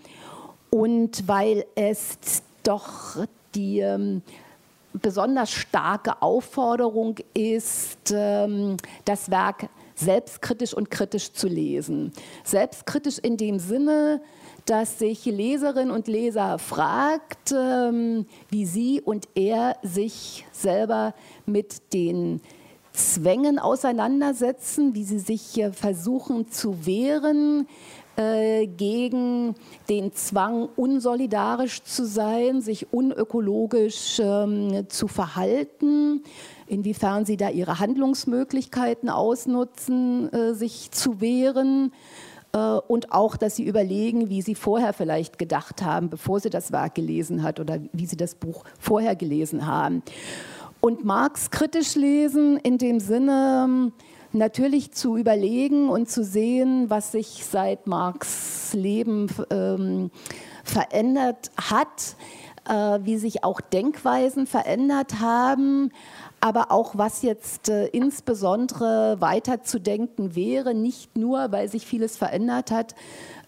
Speaker 1: und weil es doch die ähm, besonders starke Aufforderung ist, ähm, das Werk selbstkritisch und kritisch zu lesen. Selbstkritisch in dem Sinne, dass sich Leserin und Leser fragt, ähm, wie sie und er sich selber mit den Zwängen auseinandersetzen, wie sie sich versuchen zu wehren äh, gegen den Zwang, unsolidarisch zu sein, sich unökologisch ähm, zu verhalten, inwiefern sie da ihre Handlungsmöglichkeiten ausnutzen, äh, sich zu wehren äh, und auch, dass sie überlegen, wie sie vorher vielleicht gedacht haben, bevor sie das Werk gelesen hat oder wie sie das Buch vorher gelesen haben. Und Marx kritisch lesen in dem Sinne, natürlich zu überlegen und zu sehen, was sich seit Marx Leben ähm, verändert hat, äh, wie sich auch Denkweisen verändert haben, aber auch was jetzt äh, insbesondere weiterzudenken wäre, nicht nur, weil sich vieles verändert hat,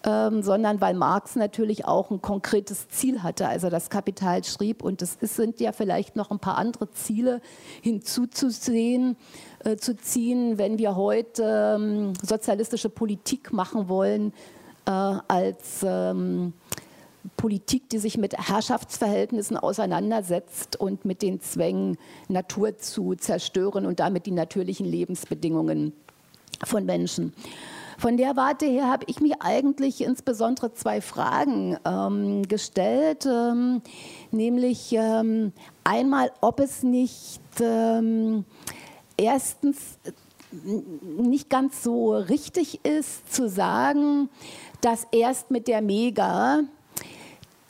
Speaker 1: ähm, sondern weil Marx natürlich auch ein konkretes Ziel hatte, als er das Kapital schrieb. Und es sind ja vielleicht noch ein paar andere Ziele hinzuzusehen, äh, zu ziehen, wenn wir heute ähm, sozialistische Politik machen wollen äh, als ähm, Politik, die sich mit Herrschaftsverhältnissen auseinandersetzt und mit den Zwängen, Natur zu zerstören und damit die natürlichen Lebensbedingungen von Menschen. Von der Warte her habe ich mich eigentlich insbesondere zwei Fragen ähm, gestellt, ähm, nämlich ähm, einmal, ob es nicht ähm, erstens nicht ganz so richtig ist zu sagen, dass erst mit der Mega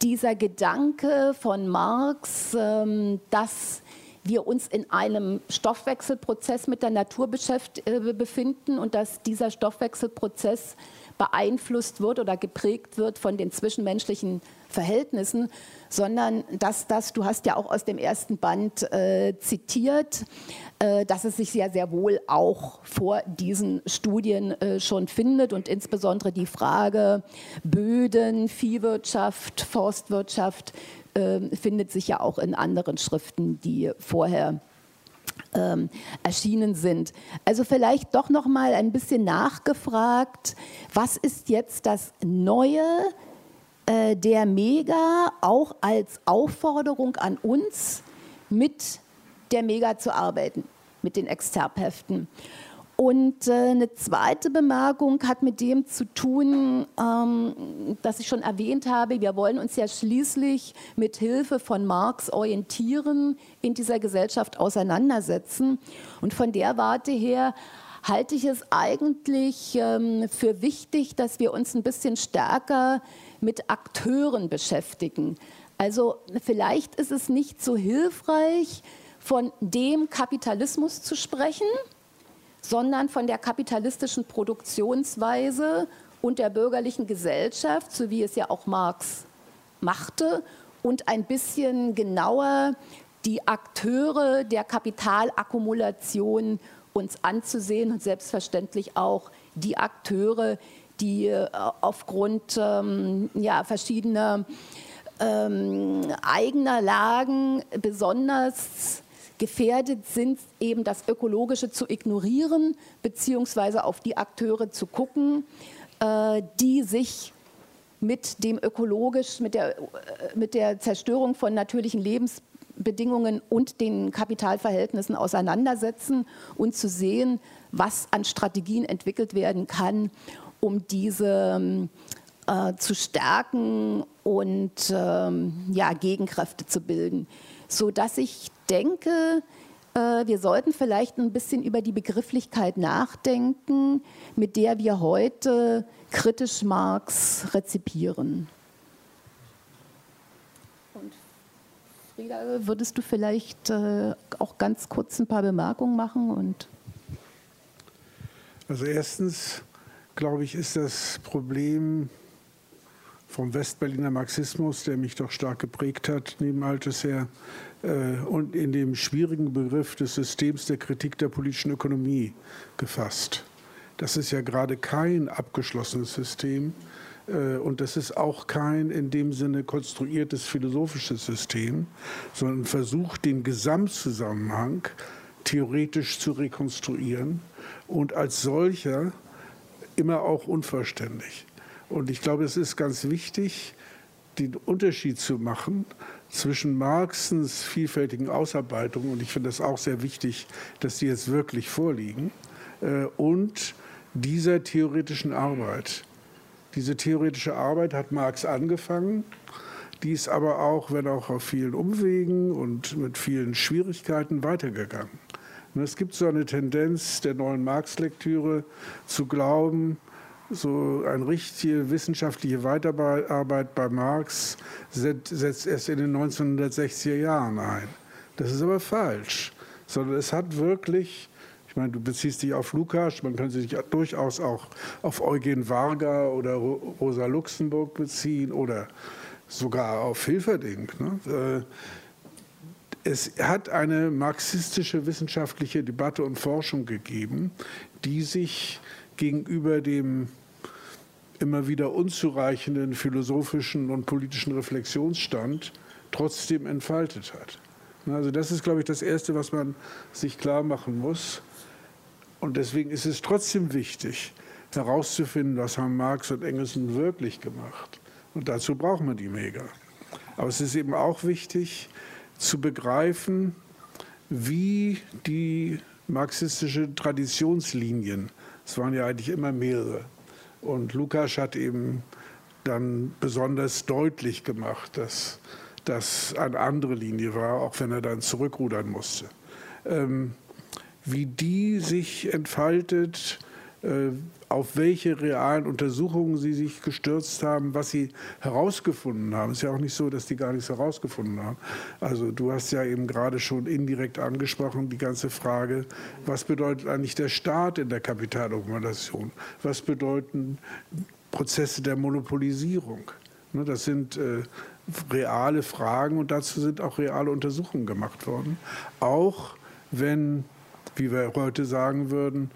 Speaker 1: dieser Gedanke von Marx, ähm, dass wir uns in einem Stoffwechselprozess mit der Natur äh, befinden und dass dieser Stoffwechselprozess beeinflusst wird oder geprägt wird von den zwischenmenschlichen Verhältnissen, sondern dass das, du hast ja auch aus dem ersten Band äh, zitiert, äh, dass es sich sehr, sehr wohl auch vor diesen Studien äh, schon findet und insbesondere die Frage Böden, Viehwirtschaft, Forstwirtschaft findet sich ja auch in anderen Schriften, die vorher ähm, erschienen sind. Also vielleicht doch noch mal ein bisschen nachgefragt, was ist jetzt das Neue äh, der Mega auch als Aufforderung an uns, mit der Mega zu arbeiten, mit den Exzerpheften. Und äh, eine zweite Bemerkung hat mit dem zu tun, ähm, dass ich schon erwähnt habe, wir wollen uns ja schließlich mit Hilfe von Marx orientieren, in dieser Gesellschaft auseinandersetzen. Und von der Warte her halte ich es eigentlich ähm, für wichtig, dass wir uns ein bisschen stärker mit Akteuren beschäftigen. Also vielleicht ist es nicht so hilfreich, von dem Kapitalismus zu sprechen, sondern von der kapitalistischen Produktionsweise und der bürgerlichen Gesellschaft, so wie es ja auch Marx machte, und ein bisschen genauer die Akteure der Kapitalakkumulation uns anzusehen und selbstverständlich auch die Akteure, die äh, aufgrund ähm, ja, verschiedener ähm, eigener Lagen besonders gefährdet sind, eben das Ökologische zu ignorieren, beziehungsweise auf die Akteure zu gucken, äh, die sich mit dem ökologisch, mit der, äh, mit der Zerstörung von natürlichen Lebensbedingungen und den Kapitalverhältnissen auseinandersetzen und zu sehen, was an Strategien entwickelt werden kann, um diese äh, zu stärken und ähm, ja, Gegenkräfte zu bilden, sodass ich denke, äh, wir sollten vielleicht ein bisschen über die Begrifflichkeit nachdenken, mit der wir heute kritisch Marx rezipieren. Und Frieda, würdest du vielleicht äh, auch ganz kurz ein paar Bemerkungen machen? Und
Speaker 3: also erstens, glaube ich, ist das Problem vom Westberliner Marxismus, der mich doch stark geprägt hat, neben Althusser, äh, und in dem schwierigen Begriff des Systems der Kritik der politischen Ökonomie gefasst. Das ist ja gerade kein abgeschlossenes System äh, und das ist auch kein in dem Sinne konstruiertes philosophisches System, sondern versucht den Gesamtzusammenhang theoretisch zu rekonstruieren und als solcher immer auch unvollständig. Und ich glaube, es ist ganz wichtig, den Unterschied zu machen zwischen Marxens vielfältigen Ausarbeitungen, und ich finde es auch sehr wichtig, dass die jetzt wirklich vorliegen, äh, und dieser theoretischen Arbeit. Diese theoretische Arbeit hat Marx angefangen, die ist aber auch, wenn auch auf vielen Umwegen und mit vielen Schwierigkeiten weitergegangen. Und es gibt so eine Tendenz der neuen Marx-Lektüre zu glauben, so eine richtige wissenschaftliche Weiterarbeit bei Marx setzt erst in den 1960er Jahren ein. Das ist aber falsch, sondern es hat wirklich, ich meine, du beziehst dich auf Lukas, man könnte sich durchaus auch auf Eugen Varga oder Rosa Luxemburg beziehen oder sogar auf Hilferding. Ne? Äh, es hat eine marxistische wissenschaftliche Debatte und Forschung gegeben, die sich gegenüber dem immer wieder unzureichenden philosophischen und politischen Reflexionsstand trotzdem entfaltet hat. Also das ist, glaube ich, das Erste, was man sich klar machen muss. Und deswegen ist es trotzdem wichtig, herauszufinden, was haben Marx und Engels wirklich gemacht. Und dazu braucht man die Mega. Aber es ist eben auch wichtig zu begreifen, wie die marxistische Traditionslinien, es waren ja eigentlich immer mehrere, und Lukas hat eben dann besonders deutlich gemacht, dass das eine andere Linie war, auch wenn er dann zurückrudern musste. Ähm, wie die sich entfaltet, auf welche realen Untersuchungen sie sich gestürzt haben, was sie herausgefunden haben. Es ist ja auch nicht so, dass die gar nichts herausgefunden haben. Also du hast ja eben gerade schon indirekt angesprochen, die ganze Frage, was bedeutet eigentlich der Staat in der Kapitaldokumentation? Was bedeuten Prozesse der Monopolisierung? Ne, das sind äh, reale Fragen und dazu sind auch reale Untersuchungen gemacht worden. Auch wenn, wie wir heute sagen würden,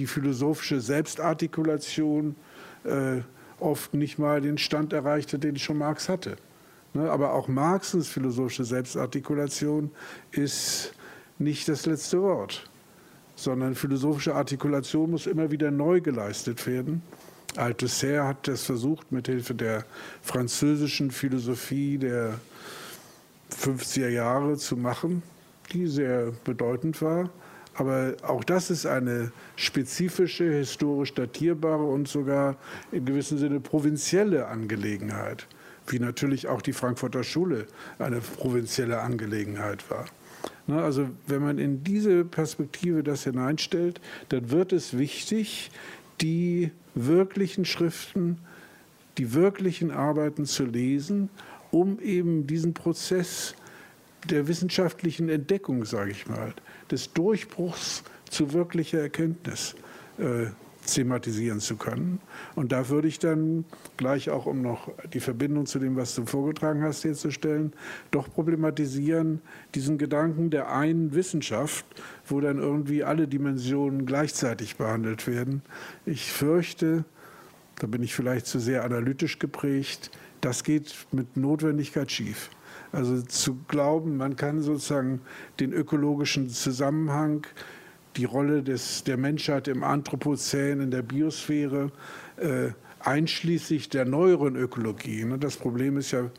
Speaker 3: die philosophische Selbstartikulation äh, oft nicht mal den Stand erreichte, den schon Marx hatte. Ne? Aber auch Marxens philosophische Selbstartikulation ist nicht das letzte Wort, sondern philosophische Artikulation muss immer wieder neu geleistet werden. Althusser hat das versucht mit Hilfe der französischen Philosophie der 50er Jahre zu machen, die sehr bedeutend war. Aber auch das ist eine spezifische, historisch datierbare und sogar in gewissem Sinne provinzielle Angelegenheit, wie natürlich auch die Frankfurter Schule eine provinzielle Angelegenheit war. Also wenn man in diese Perspektive das hineinstellt, dann wird es wichtig, die wirklichen Schriften, die wirklichen Arbeiten zu lesen, um eben diesen Prozess der wissenschaftlichen Entdeckung, sage ich mal, des Durchbruchs zu wirklicher Erkenntnis äh, thematisieren zu können. Und da würde ich dann gleich auch, um noch die Verbindung zu dem, was du vorgetragen hast, herzustellen, doch problematisieren diesen Gedanken der einen Wissenschaft, wo dann irgendwie alle Dimensionen gleichzeitig behandelt werden. Ich fürchte, da bin ich vielleicht zu sehr analytisch geprägt, das geht mit Notwendigkeit schief. Also zu glauben, man kann sozusagen den ökologischen Zusammenhang, die Rolle des, der Menschheit im Anthropozän, in der Biosphäre, äh, einschließlich der neueren Ökologie. Ne? Das Problem ist ja,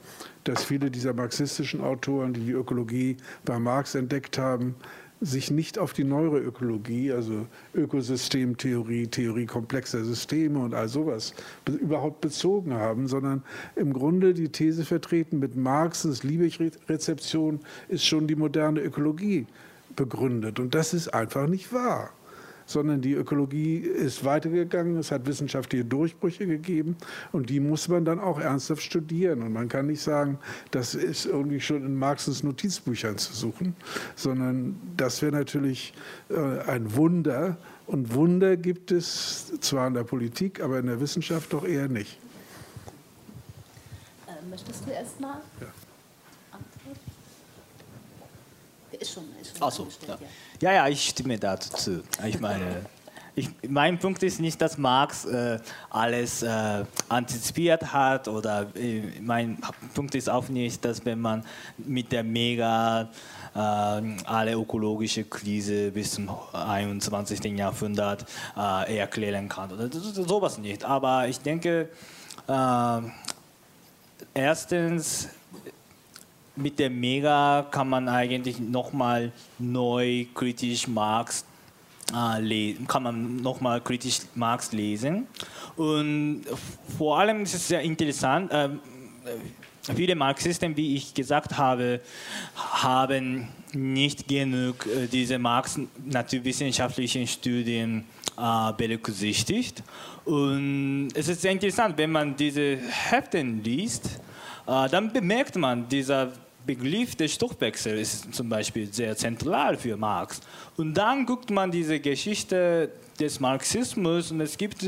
Speaker 3: dass viele dieser marxistischen Autoren, die die Ökologie bei Marx entdeckt haben, sich nicht auf die Neuroökologie, also Ökosystemtheorie, Theorie komplexer Systeme und all sowas überhaupt bezogen haben, sondern im Grunde die These vertreten, mit Marxens Liebig-Rezeption ist schon die moderne Ökologie begründet. Und das ist einfach nicht wahr sondern die Ökologie ist weitergegangen, es hat wissenschaftliche Durchbrüche gegeben und die muss man dann auch ernsthaft studieren. Und man kann nicht sagen, das ist irgendwie schon in Marxens Notizbüchern zu suchen, sondern das wäre natürlich äh, ein Wunder. Und Wunder gibt es zwar in der Politik, aber in der Wissenschaft doch eher nicht.
Speaker 1: Äh, möchtest du erst mal? Ja.
Speaker 2: Ist schon, ist schon Ach so, ja. ja. Ja, ja, ich stimme dazu Ich meine, ich, mein Punkt ist nicht, dass Marx äh, alles äh, antizipiert hat oder äh, mein Punkt ist auch nicht, dass wenn man mit der Mega äh, alle ökologische Krise bis zum 21. Jahrhundert äh, erklären kann oder sowas nicht. Aber ich denke, äh, erstens mit der Mega kann man eigentlich nochmal neu kritisch Marx äh, kann man nochmal kritisch Marx lesen. Und vor allem ist es sehr interessant, äh, viele Marxisten, wie ich gesagt habe, haben nicht genug äh, diese Marx naturwissenschaftlichen Studien äh, berücksichtigt. Und es ist sehr interessant, wenn man diese Heften liest, dann bemerkt man, dieser Begriff des Stoffwechsels ist zum Beispiel sehr zentral für Marx. Und dann guckt man diese Geschichte des Marxismus und es gibt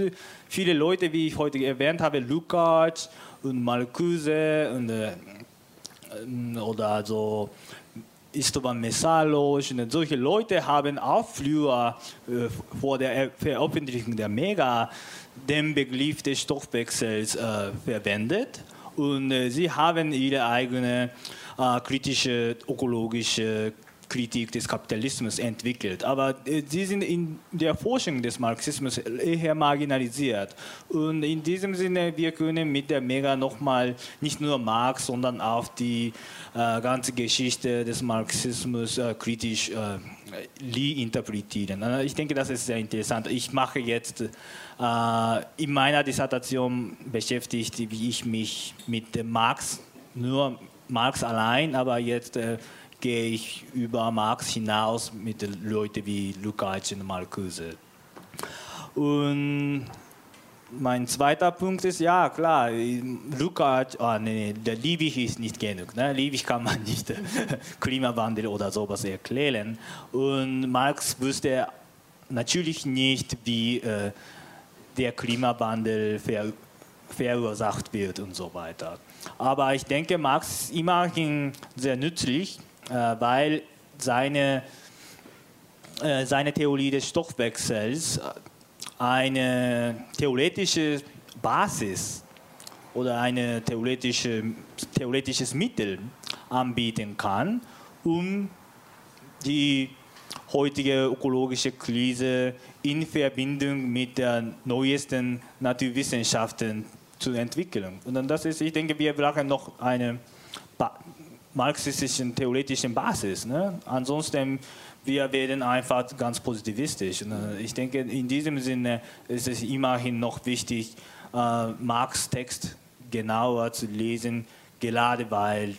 Speaker 2: viele Leute, wie ich heute erwähnt habe, Lukács und Marcuse und, äh, oder so Istvan Messalos und solche Leute haben auch früher äh, vor der Veröffentlichung der Mega den Begriff des Stoffwechsels äh, verwendet und äh, sie haben ihre eigene äh, kritische, ökologische Kritik des Kapitalismus entwickelt. Aber äh, sie sind in der Forschung des Marxismus eher marginalisiert. Und in diesem Sinne, wir können mit der Mega nochmal nicht nur Marx, sondern auch die äh, ganze Geschichte des Marxismus äh, kritisch äh, interpretieren. Äh, ich denke, das ist sehr interessant. Ich mache jetzt in meiner Dissertation beschäftigt, wie ich mich mit Marx, nur Marx allein, aber jetzt äh, gehe ich über Marx hinaus mit Leuten wie Lukács und Marcuse. Und mein zweiter Punkt ist, ja klar, Lukács, oh, nee, nee, der Liebig ist nicht genug. Ne? Liebig kann man nicht Klimawandel oder sowas erklären. Und Marx wusste natürlich nicht, wie äh, der Klimawandel ver verursacht wird und so weiter. Aber ich denke, Marx ist immerhin sehr nützlich, äh, weil seine, äh, seine Theorie des Stoffwechsels eine theoretische Basis oder ein theoretische, theoretisches Mittel anbieten kann, um die heutige ökologische Krise in Verbindung mit den neuesten Naturwissenschaften zu entwickeln. Und das ist, ich denke, wir brauchen noch eine marxistischen theoretischen Basis. Ne? Ansonsten wir werden einfach ganz positivistisch. Ne? Ich denke, in diesem Sinne ist es immerhin noch wichtig, äh, Marx Text genauer zu lesen, gerade weil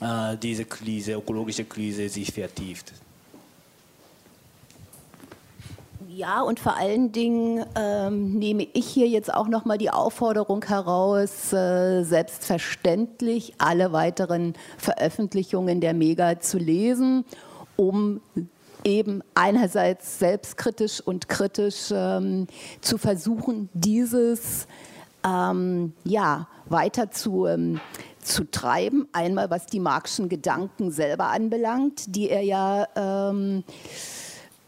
Speaker 2: äh, diese Krise, ökologische Krise sich vertieft.
Speaker 1: Ja, und vor allen Dingen ähm, nehme ich hier jetzt auch noch mal die Aufforderung heraus, äh, selbstverständlich alle weiteren Veröffentlichungen der Mega zu lesen, um eben einerseits selbstkritisch und kritisch ähm, zu versuchen, dieses ähm, ja, weiter zu, ähm, zu treiben. Einmal was die Marxischen Gedanken selber anbelangt, die er ja ähm,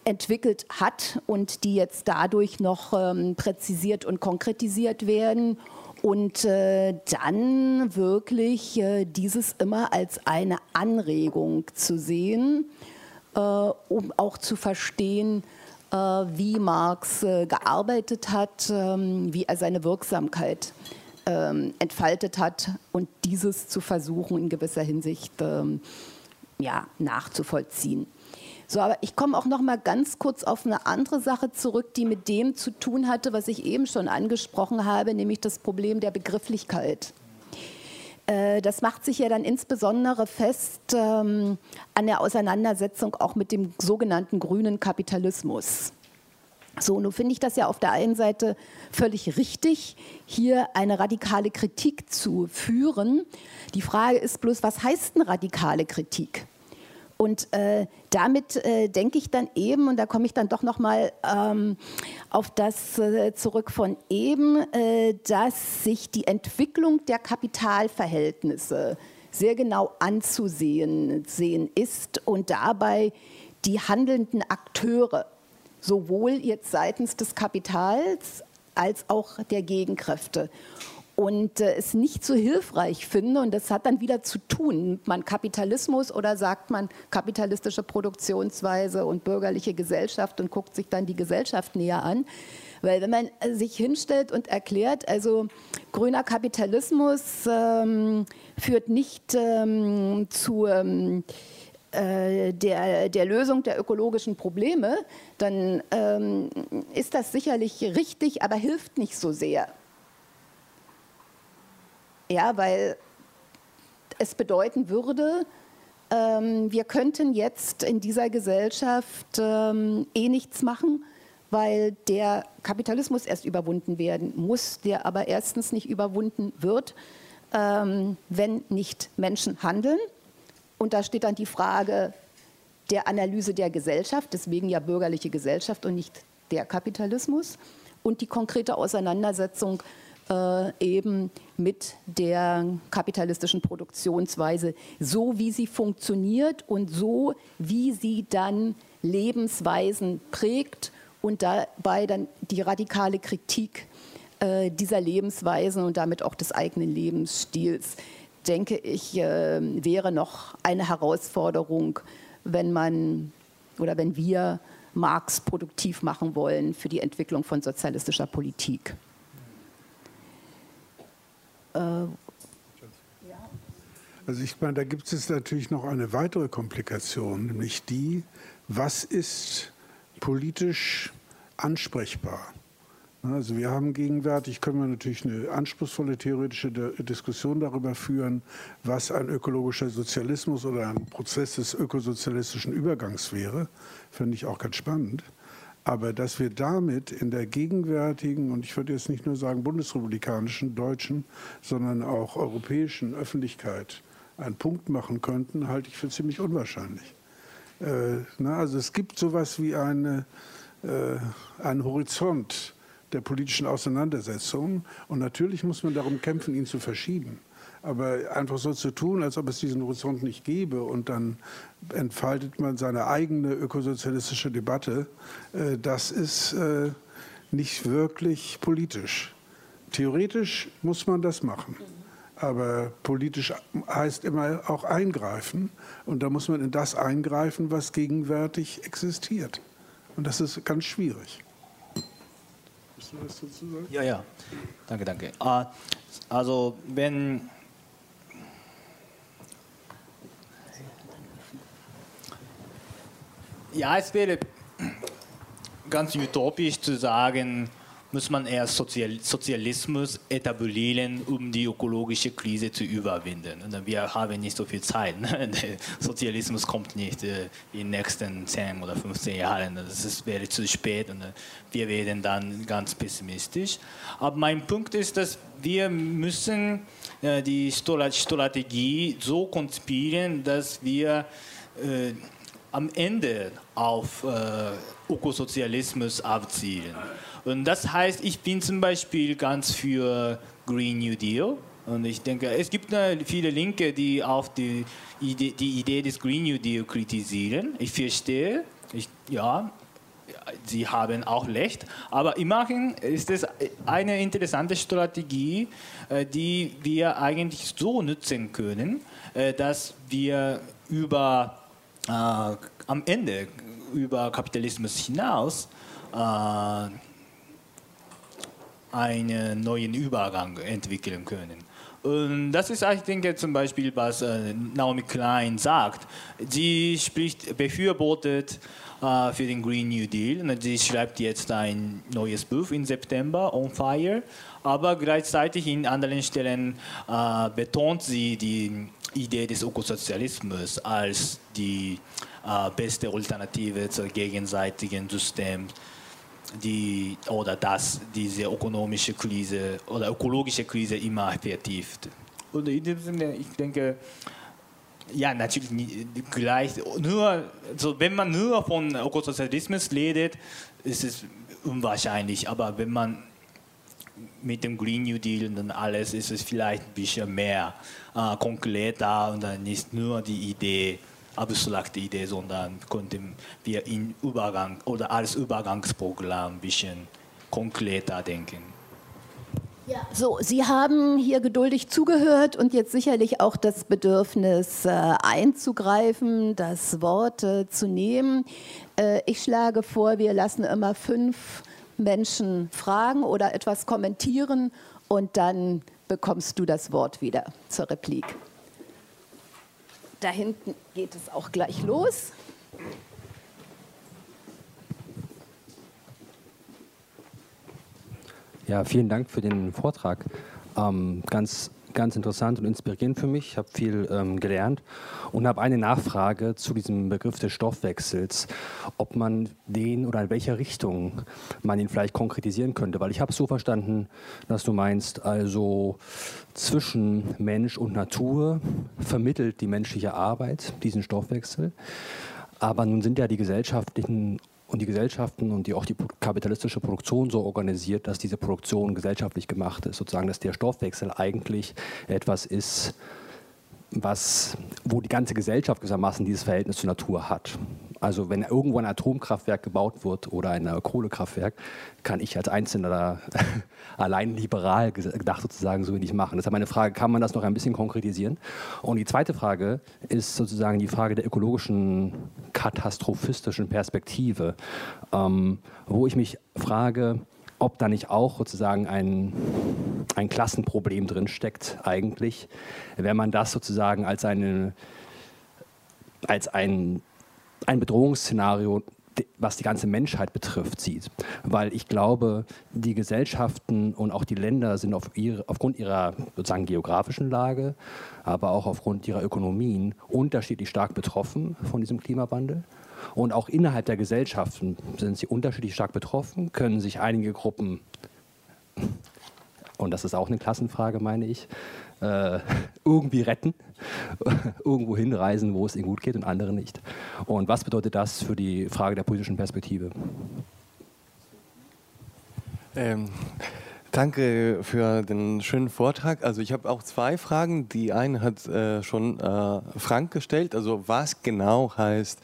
Speaker 1: entwickelt hat und die jetzt dadurch noch ähm, präzisiert und konkretisiert werden. Und äh, dann wirklich äh, dieses immer als eine Anregung zu sehen, äh, um auch zu verstehen, äh, wie Marx äh, gearbeitet hat, ähm, wie er seine Wirksamkeit ähm, entfaltet hat und dieses zu versuchen in gewisser Hinsicht ähm, ja, nachzuvollziehen. So, aber ich komme auch noch mal ganz kurz auf eine andere Sache zurück, die mit dem zu tun hatte, was ich eben schon angesprochen habe, nämlich das Problem der Begrifflichkeit. Äh, das macht sich ja dann insbesondere fest ähm, an der Auseinandersetzung auch mit dem sogenannten grünen Kapitalismus. So, nun finde ich das ja auf der einen Seite völlig richtig, hier eine radikale Kritik zu führen. Die Frage ist bloß, was heißt denn radikale Kritik? Und äh, damit äh, denke ich dann eben, und da komme ich dann doch nochmal ähm, auf das äh, zurück von eben, äh, dass sich die Entwicklung der Kapitalverhältnisse sehr genau anzusehen sehen ist und dabei die handelnden Akteure, sowohl jetzt seitens des Kapitals als auch der Gegenkräfte und äh, es nicht so hilfreich finde. Und das hat dann wieder zu tun, nimmt man Kapitalismus oder sagt man kapitalistische Produktionsweise und bürgerliche Gesellschaft und guckt sich dann die Gesellschaft näher an. Weil wenn man äh, sich hinstellt und erklärt, also grüner Kapitalismus ähm, führt nicht ähm, zu ähm, äh, der, der, Lösung der ökologischen Probleme, dann ähm, ist das sicherlich richtig, aber hilft nicht so sehr. Ja, weil es bedeuten würde, ähm, wir könnten jetzt in dieser Gesellschaft ähm, eh nichts machen, weil der Kapitalismus erst überwunden werden muss, der aber erstens nicht überwunden wird, ähm, wenn nicht Menschen handeln. Und da steht dann die Frage der Analyse der Gesellschaft, deswegen ja bürgerliche Gesellschaft und nicht der Kapitalismus und die konkrete Auseinandersetzung eben mit der kapitalistischen Produktionsweise, so wie sie funktioniert und so wie sie dann Lebensweisen prägt und dabei dann die radikale Kritik äh, dieser Lebensweisen und damit auch des eigenen Lebensstils, denke ich, äh, wäre noch eine Herausforderung, wenn man oder wenn wir Marx produktiv machen wollen für die Entwicklung von sozialistischer Politik.
Speaker 3: Äh, also ich meine, da gibt es natürlich noch eine weitere Komplikation, nämlich die, was ist politisch ansprechbar? Also wir haben gegenwärtig, können wir natürlich eine anspruchsvolle theoretische Diskussion darüber führen, was ein ökologischer Sozialismus oder ein Prozess des ökosozialistischen Übergangs wäre. Finde ich auch ganz spannend. Aber dass wir damit in der gegenwärtigen, und ich würde jetzt nicht nur sagen bundesrepublikanischen, deutschen, sondern auch europäischen Öffentlichkeit einen Punkt machen könnten, halte ich für ziemlich unwahrscheinlich. Äh, na, also es gibt sowas wie eine, äh, einen Horizont der politischen Auseinandersetzung und natürlich muss man darum kämpfen, ihn zu verschieben. Aber einfach so zu tun, als ob es diesen Horizont nicht gäbe und dann entfaltet man seine eigene ökosozialistische Debatte, äh, das ist äh, nicht wirklich politisch. Theoretisch muss man das machen. Aber politisch heißt immer auch eingreifen. Und da muss man in das eingreifen, was gegenwärtig existiert. Und das ist ganz schwierig.
Speaker 2: Willst du das dazu sagen? Ja, ja. Danke, danke. Ah, also, wenn ja, es wäre ganz utopisch zu sagen, muss man erst Sozial Sozialismus etablieren, um die ökologische Krise zu überwinden. Wir haben nicht so viel Zeit. Ne? [laughs] Der Sozialismus kommt nicht äh, in den nächsten 10 oder 15 Jahren. Das wäre zu spät und äh, wir werden dann ganz pessimistisch. Aber mein Punkt ist, dass wir müssen äh, die Strategie so konzipieren, dass wir am Ende auf äh, Ökosozialismus abzielen. Und das heißt, ich bin zum Beispiel ganz für Green New Deal. Und ich denke, es gibt viele Linke, die auch die Idee, die Idee des Green New Deal kritisieren. Ich verstehe, ich, ja, sie haben auch recht. Aber immerhin ist es eine interessante Strategie, äh, die wir eigentlich so nutzen können, äh, dass wir über äh, am Ende über Kapitalismus hinaus äh, einen neuen Übergang entwickeln können. Und das ist, ich denke, zum Beispiel, was äh, Naomi Klein sagt. Sie spricht, befürwortet äh, für den Green New Deal. Und sie schreibt jetzt ein neues Buch im September, On Fire. Aber gleichzeitig in anderen Stellen äh, betont sie die Idee des Ökosozialismus als die äh, beste Alternative zum gegenseitigen System die, oder dass diese ökonomische Krise oder ökologische Krise immer vertieft. Und in dem Sinne, ich denke, ja, natürlich nicht gleich. Nur, also wenn man nur von Ökosozialismus redet, ist es unwahrscheinlich. Aber wenn man mit dem Green New Deal und alles, ist es vielleicht ein bisschen mehr äh, konkreter und dann nicht nur die Idee, abstrakte Idee, sondern konnten wir in Übergang oder als Übergangsprogramm ein bisschen konkreter denken.
Speaker 1: Ja, so, Sie haben hier geduldig zugehört und jetzt sicherlich auch das Bedürfnis äh, einzugreifen, das Wort äh, zu nehmen. Äh, ich schlage vor, wir lassen immer fünf Menschen fragen oder etwas kommentieren und dann bekommst du das Wort wieder zur Replik. Da hinten geht es auch gleich los.
Speaker 4: Ja, vielen Dank für den Vortrag. Ähm, ganz, ganz interessant und inspirierend für mich. Ich habe viel ähm, gelernt und habe eine Nachfrage zu diesem Begriff des Stoffwechsels, ob man den oder in welcher Richtung man ihn vielleicht konkretisieren könnte. Weil ich habe es so verstanden, dass du meinst, also zwischen Mensch und Natur vermittelt die menschliche Arbeit diesen Stoffwechsel. Aber nun sind ja die gesellschaftlichen und die Gesellschaften und die, auch die kapitalistische Produktion so organisiert, dass diese Produktion gesellschaftlich gemacht ist. Sozusagen, dass der Stoffwechsel eigentlich etwas ist, was, wo die ganze Gesellschaft gewissermaßen dieses Verhältnis zur Natur hat. Also wenn irgendwo ein Atomkraftwerk gebaut wird oder ein Kohlekraftwerk, kann ich als Einzelner [laughs] allein liberal gedacht sozusagen so wenig machen. Deshalb meine Frage, kann man das noch ein bisschen konkretisieren? Und die zweite Frage ist sozusagen die Frage der ökologischen, katastrophistischen Perspektive, ähm, wo ich mich frage, ob da nicht auch sozusagen ein, ein Klassenproblem drin steckt eigentlich, wenn man das sozusagen als, eine, als ein, ein Bedrohungsszenario was die ganze Menschheit betrifft, sieht. Weil ich glaube, die Gesellschaften und auch die Länder sind auf ihre, aufgrund ihrer sozusagen geografischen Lage, aber auch aufgrund ihrer Ökonomien unterschiedlich stark betroffen von diesem Klimawandel. Und auch innerhalb der Gesellschaften sind sie unterschiedlich stark betroffen, können sich einige Gruppen, und das ist auch eine Klassenfrage, meine ich, äh, irgendwie retten, [laughs] irgendwo hinreisen, wo es ihnen gut geht und andere nicht. Und was bedeutet das für die Frage der politischen Perspektive?
Speaker 5: Ähm, danke für den schönen Vortrag. Also ich habe auch zwei Fragen. Die eine hat äh, schon äh, Frank gestellt. Also was genau heißt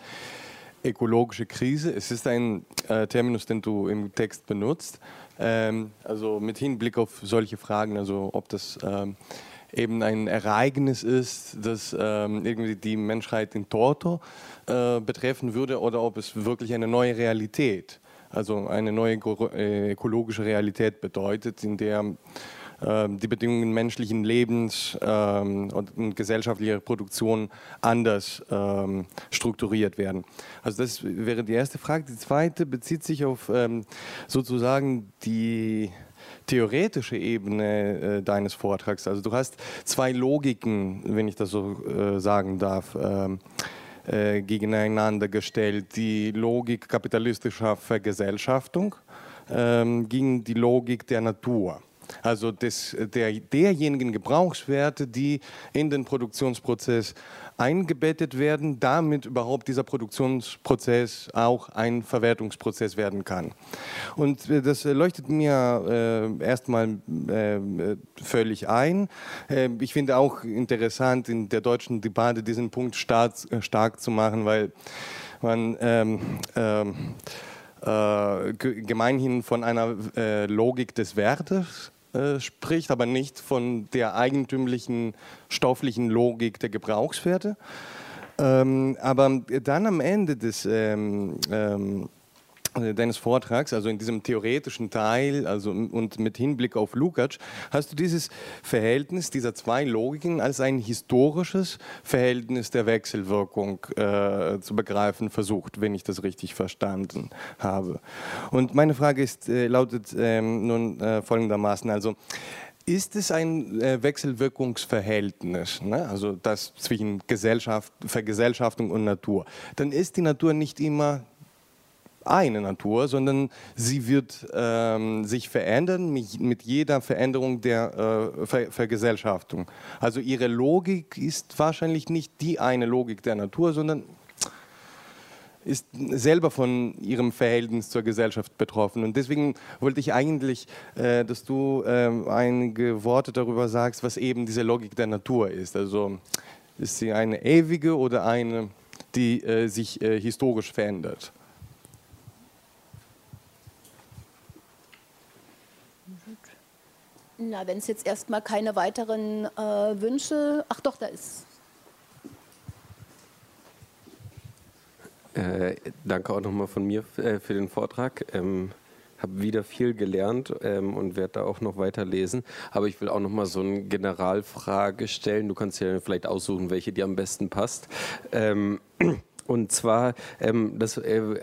Speaker 5: ökologische Krise. Es ist ein äh, Terminus, den du im Text benutzt. Ähm, also mit Hinblick auf solche Fragen, also ob das ähm, eben ein Ereignis ist, das ähm, irgendwie die Menschheit in Torto äh, betreffen würde oder ob es wirklich eine neue Realität, also eine neue äh, ökologische Realität bedeutet, in der die Bedingungen menschlichen Lebens ähm, und gesellschaftlicher Produktion anders ähm, strukturiert werden. Also das wäre die erste Frage. Die zweite bezieht sich auf sozusagen die theoretische Ebene äh, deines Vortrags. Also du hast zwei Logiken, wenn ich das so äh, sagen darf. Ähm, äh, gegeneinander gestellt. Die Logik kapitalistischer Vergesellschaftung ähm, gegen die Logik der Natur. Also des, der, derjenigen Gebrauchswerte, die in den Produktionsprozess eingebettet werden, damit überhaupt dieser Produktionsprozess auch ein Verwertungsprozess werden kann. Und äh, das leuchtet mir äh, erstmal äh, völlig ein. Äh, ich finde auch interessant, in der deutschen Debatte diesen Punkt stark, stark zu machen, weil man ähm, ähm, äh, gemeinhin von einer äh, Logik des Wertes äh, spricht, aber nicht von der eigentümlichen stofflichen Logik der Gebrauchswerte. Ähm, aber dann am Ende des ähm, ähm, äh, deines Vortrags, also in diesem theoretischen Teil, also und mit Hinblick auf Lukács, hast du dieses Verhältnis dieser zwei Logiken als ein historisches Verhältnis der Wechselwirkung äh, zu begreifen versucht, wenn ich das richtig verstanden habe. Und meine Frage ist, äh, lautet ähm, nun äh, folgendermaßen, also ist es ein äh, Wechselwirkungsverhältnis, ne? also das zwischen Gesellschaft, Vergesellschaftung und Natur? Dann ist die Natur nicht immer eine Natur, sondern sie wird ähm, sich verändern mit, jeder Veränderung der äh, Ver Vergesellschaftung. Also ihre Logik ist wahrscheinlich nicht die eine Logik der Natur, sondern ist selber von ihrem Verhältnis zur Gesellschaft betroffen. Und deswegen wollte ich eigentlich, äh, dass du äh, einige Worte darüber sagst, was eben diese Logik der Natur ist. Also ist sie eine ewige oder eine, die äh, sich äh, historisch verändert?
Speaker 1: Na, wenn es jetzt erstmal keine weiteren äh, Wünsche. Ach doch, da ist.
Speaker 6: Äh, danke auch nochmal von mir äh, für den Vortrag. Ähm, habe wieder viel gelernt ähm, und werde da auch noch weiterlesen. Aber ich will auch noch mal so eine Generalfrage stellen. Du kannst ja vielleicht aussuchen, welche dir am besten passt. Ähm, [clears throat] und zwar, ähm, das, äh,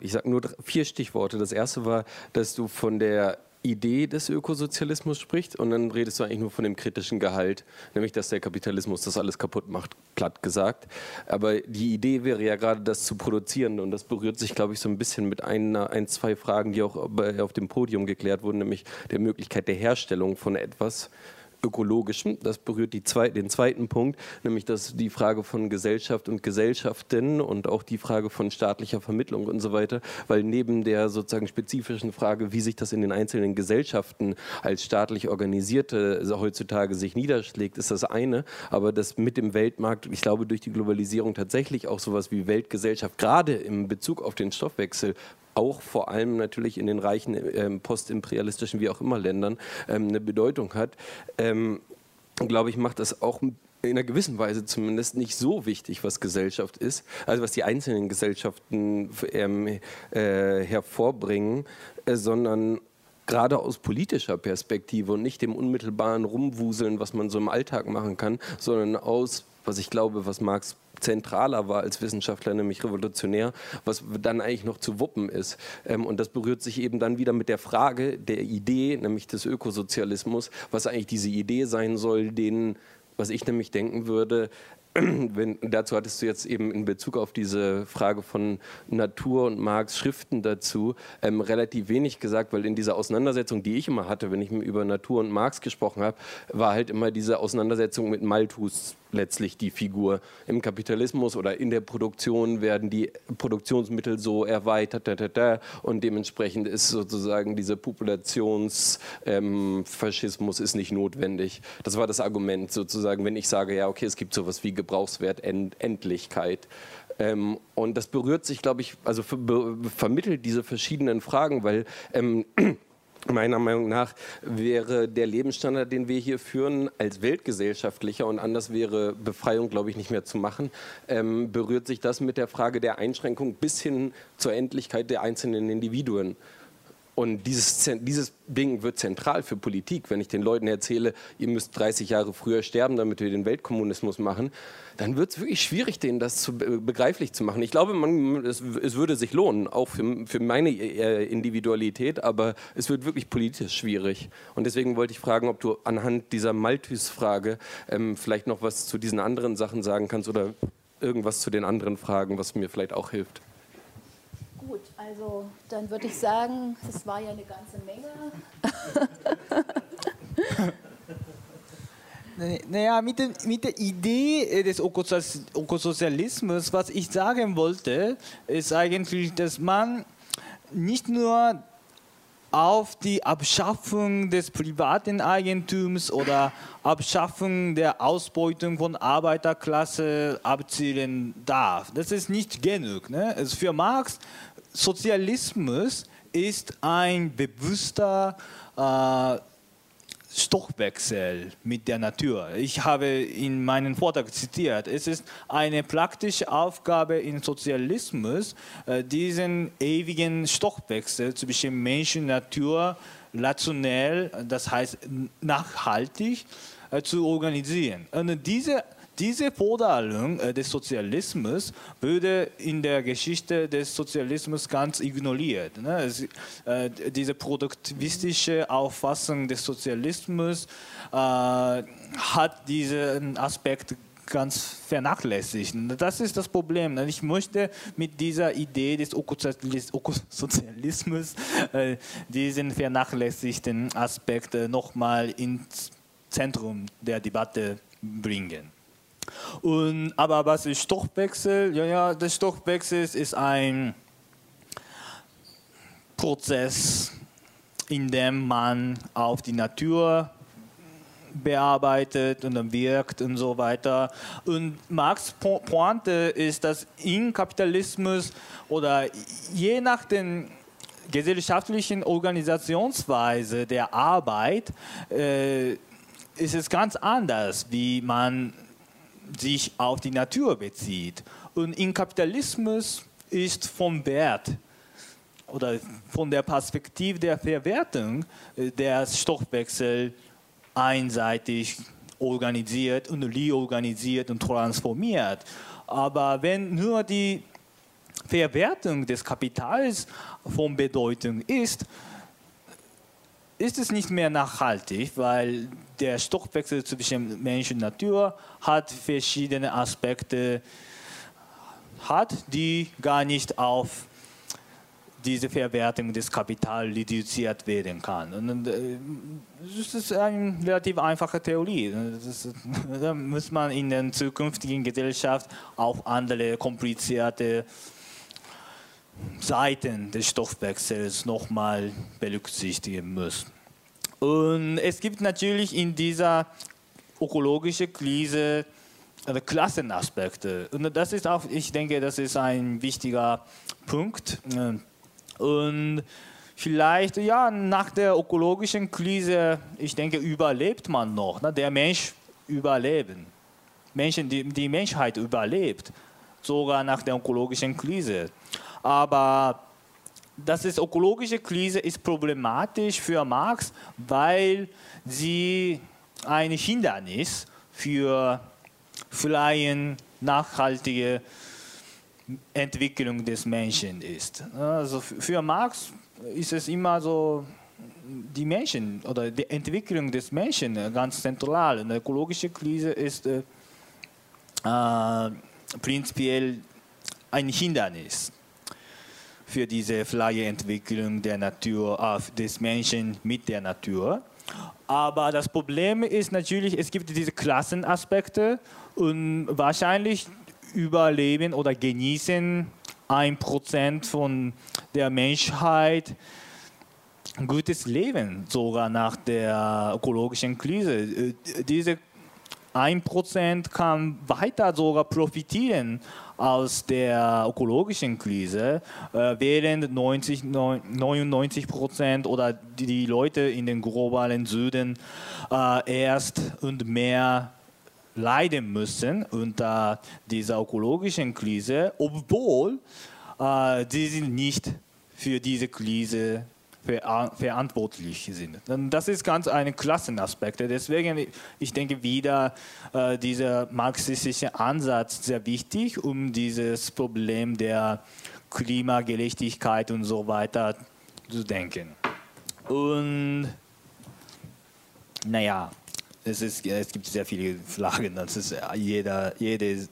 Speaker 6: ich sage nur vier Stichworte. Das erste war, dass du von der Idee des Ökosozialismus spricht und dann redest du eigentlich nur von dem kritischen Gehalt, nämlich dass der Kapitalismus das alles kaputt macht, platt gesagt. Aber die Idee wäre ja gerade das zu produzieren und das berührt sich, glaube ich, so ein bisschen mit einer, ein, zwei Fragen, die auch auf dem Podium geklärt wurden, nämlich der Möglichkeit der Herstellung von etwas ökologischen. Das berührt zwei, den zweiten Punkt, nämlich dass die Frage von Gesellschaft und Gesellschaften und auch die Frage von staatlicher Vermittlung und so weiter, weil neben der sozusagen spezifischen Frage, wie sich das in den einzelnen Gesellschaften als staatlich organisierte heutzutage sich niederschlägt, ist das eine, aber das mit dem Weltmarkt, ich glaube durch die Globalisierung tatsächlich auch sowas wie Weltgesellschaft, gerade im Bezug auf den Stoffwechsel, auch vor allem natürlich in den reichen ähm, postimperialistischen, wie auch immer Ländern ähm, eine Bedeutung hat, ähm, glaube ich, macht das auch in einer gewissen Weise zumindest nicht so wichtig, was Gesellschaft ist, also was die einzelnen Gesellschaften ähm, äh, hervorbringen, äh, sondern gerade aus politischer Perspektive und nicht dem unmittelbaren Rumwuseln, was man so im Alltag machen kann, sondern aus, was ich glaube, was Marx zentraler war als Wissenschaftler, nämlich revolutionär, was dann eigentlich noch zu wuppen ist. Ähm, und das berührt sich eben dann wieder mit der Frage der Idee, nämlich des Ökosozialismus, was eigentlich diese Idee sein soll, den was ich nämlich denken würde, [clears throat] wenn, dazu hattest du jetzt eben in Bezug auf diese Frage von Natur und Marx Schriften dazu ähm, relativ wenig gesagt, weil in dieser Auseinandersetzung, die ich immer hatte, wenn ich über Natur und Marx gesprochen habe, war halt immer diese Auseinandersetzung mit Malthus letztlich die Figur. Im Kapitalismus oder in der Produktion werden die Produktionsmittel so erweitert da, da, da, und dementsprechend ist sozusagen dieser Populationsfaschismus ähm, nicht notwendig. Das war das Argument sozusagen, wenn ich sage, ja okay, es gibt sowas wie Gebrauchswertendlichkeit. Ähm, und das berührt sich, glaube ich, also vermittelt diese verschiedenen Fragen, weil ähm, Meiner Meinung nach wäre der Lebensstandard, den wir hier führen, als weltgesellschaftlicher und anders wäre Befreiung, glaube ich, nicht mehr zu machen, ähm, berührt sich das mit der Frage der Einschränkung bis hin zur Endlichkeit der einzelnen Individuen. Und dieses, dieses Ding wird zentral für Politik. Wenn ich den Leuten erzähle, ihr müsst 30 Jahre früher sterben, damit wir den Weltkommunismus machen, dann wird es wirklich schwierig, denen das zu, begreiflich zu machen. Ich glaube, man, es, es, würde sich lohnen, auch für, für meine äh, Individualität, aber es wird wirklich politisch schwierig. Und deswegen wollte ich fragen, ob du anhand dieser Malthus-Frage ähm, vielleicht noch was zu diesen anderen Sachen sagen kannst oder irgendwas zu den anderen Fragen, was mir vielleicht auch hilft.
Speaker 1: Gut, also dann würde ich sagen, es war ja eine ganze Menge. [laughs]
Speaker 2: Naja, mit, dem, mit der Idee äh, des Ökosozialismus, was ich sagen wollte, ist eigentlich, dass man nicht nur auf die Abschaffung des privaten Eigentums oder Abschaffung der Ausbeutung von Arbeiterklasse abzielen darf. Das ist nicht genug. Ne? Also für Marx Sozialismus ist ein bewusster äh, Stoffwechsel mit der Natur. Ich habe in meinem Vortrag zitiert, es ist eine praktische Aufgabe im Sozialismus, äh, diesen ewigen Stoffwechsel zwischen Mensch und Natur rationell, das heißt nachhaltig, äh, zu organisieren. Und diese diese Forderung äh, des Sozialismus würde in der Geschichte des Sozialismus ganz ignoriert. Ne? Äh, diese produktivistische Auffassung des Sozialismus äh, hat diesen Aspekt ganz vernachlässigt. Das ist das Problem. Ich möchte mit dieser Idee des Ökosozialismus diesen vernachlässigten Aspekt nochmal ins Zentrum der Debatte bringen. Und, aber was ist Stoffwechsel? Ja, ja, der Stoffwechsel ist ein Prozess, in dem man auf die Natur bearbeitet und dann wirkt und so weiter. Und Marx Pointe ist, dass im Kapitalismus oder je nach den gesellschaftlichen Organisationsweise der Arbeit äh, ist es ganz anders, wie man sich auf die Natur bezieht. Und im Kapitalismus ist vom Wert oder von der Perspektive der Verwertung äh, der Stoffwechsel einseitig organisiert und reorganisiert und transformiert. Aber wenn nur die Verwertung des Kapitals von Bedeutung ist, ist es nicht mehr nachhaltig, weil der Stoffwechsel zwischen Mensch und Natur hat verschiedene Aspekte, hat, die gar nicht auf diese Verwertung des Kapitals reduziert werden kann. Und äh, das ist eine relativ einfache Theorie. [laughs] Da muss man in der zukünftigen Gesellschaft auch andere komplizierte Seiten des Stoffwechsels nochmal berücksichtigen müssen. Und es gibt natürlich in dieser ökologischen Krise also Klassenaspekte. Und das ist auch, ich denke, das ist ein wichtiger Punkt. Und vielleicht, ja, nach der ökologischen Krise, ich denke, überlebt man noch. Ne? Der Mensch überleben. Menschen, die, die Menschheit überlebt, sogar nach der ökologischen Krise. Aber das ist ökologische Krise ist problematisch für Marx, weil sie ein Hindernis für freien, nachhaltige Entwicklung des Menschen ist. Also für Marx ist es immer so, die Menschen oder die Entwicklung des Menschen ganz zentral. Eine ökologische Krise ist äh, äh, prinzipiell ein Hindernis für diese freie Entwicklung der Natur, äh, des Menschen mit der Natur. Aber das Problem ist natürlich, es gibt diese Klassenaspekte und wahrscheinlich überleben oder genießen ein Prozent von der Menschheit gutes Leben, sogar nach der ökologischen Krise. Diese 1% kann weiter sogar profitieren aus der ökologischen Krise, äh, während 90, 99 Prozent oder die, Leute in den globalen Süden äh, erst und mehr leiden müssen unter dieser ökologischen Krise, obwohl äh, sie sind nicht für diese Krise ver verantwortlich sind. Das ist ganz ein Klassenaspekt. Deswegen, ich denke wieder, äh, dieser marxistische Ansatz sehr wichtig, um dieses Problem der Klimagerechtigkeit und so weiter zu denken. Und naja, es, ist, es gibt sehr viele Fragen. Das ist jeder, jede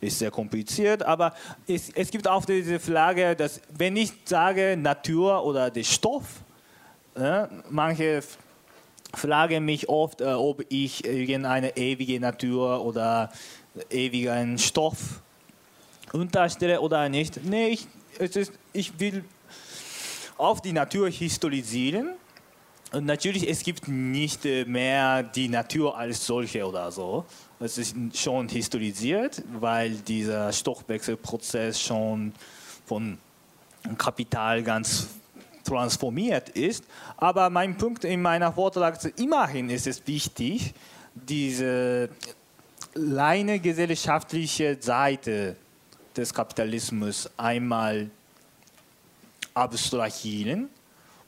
Speaker 2: ist sehr kompliziert, aber es, es gibt auch diese Frage, dass wenn ich sage Natur oder der Stoff, äh, manche fragen mich oft, äh, ob ich irgendeine ewige Natur oder ewigen Stoff unterstelle oder nicht. Nee, ich, es ist, ich will auf die Natur historisieren. Und natürlich, es gibt nicht mehr die Natur als solche oder so. Es ist schon historisiert, weil dieser Stoffwechselprozess schon von Kapital ganz transformiert ist. Aber mein Punkt in meiner Vortrag ist, immerhin ist es wichtig, diese reine gesellschaftliche Seite des Kapitalismus einmal abstrahieren,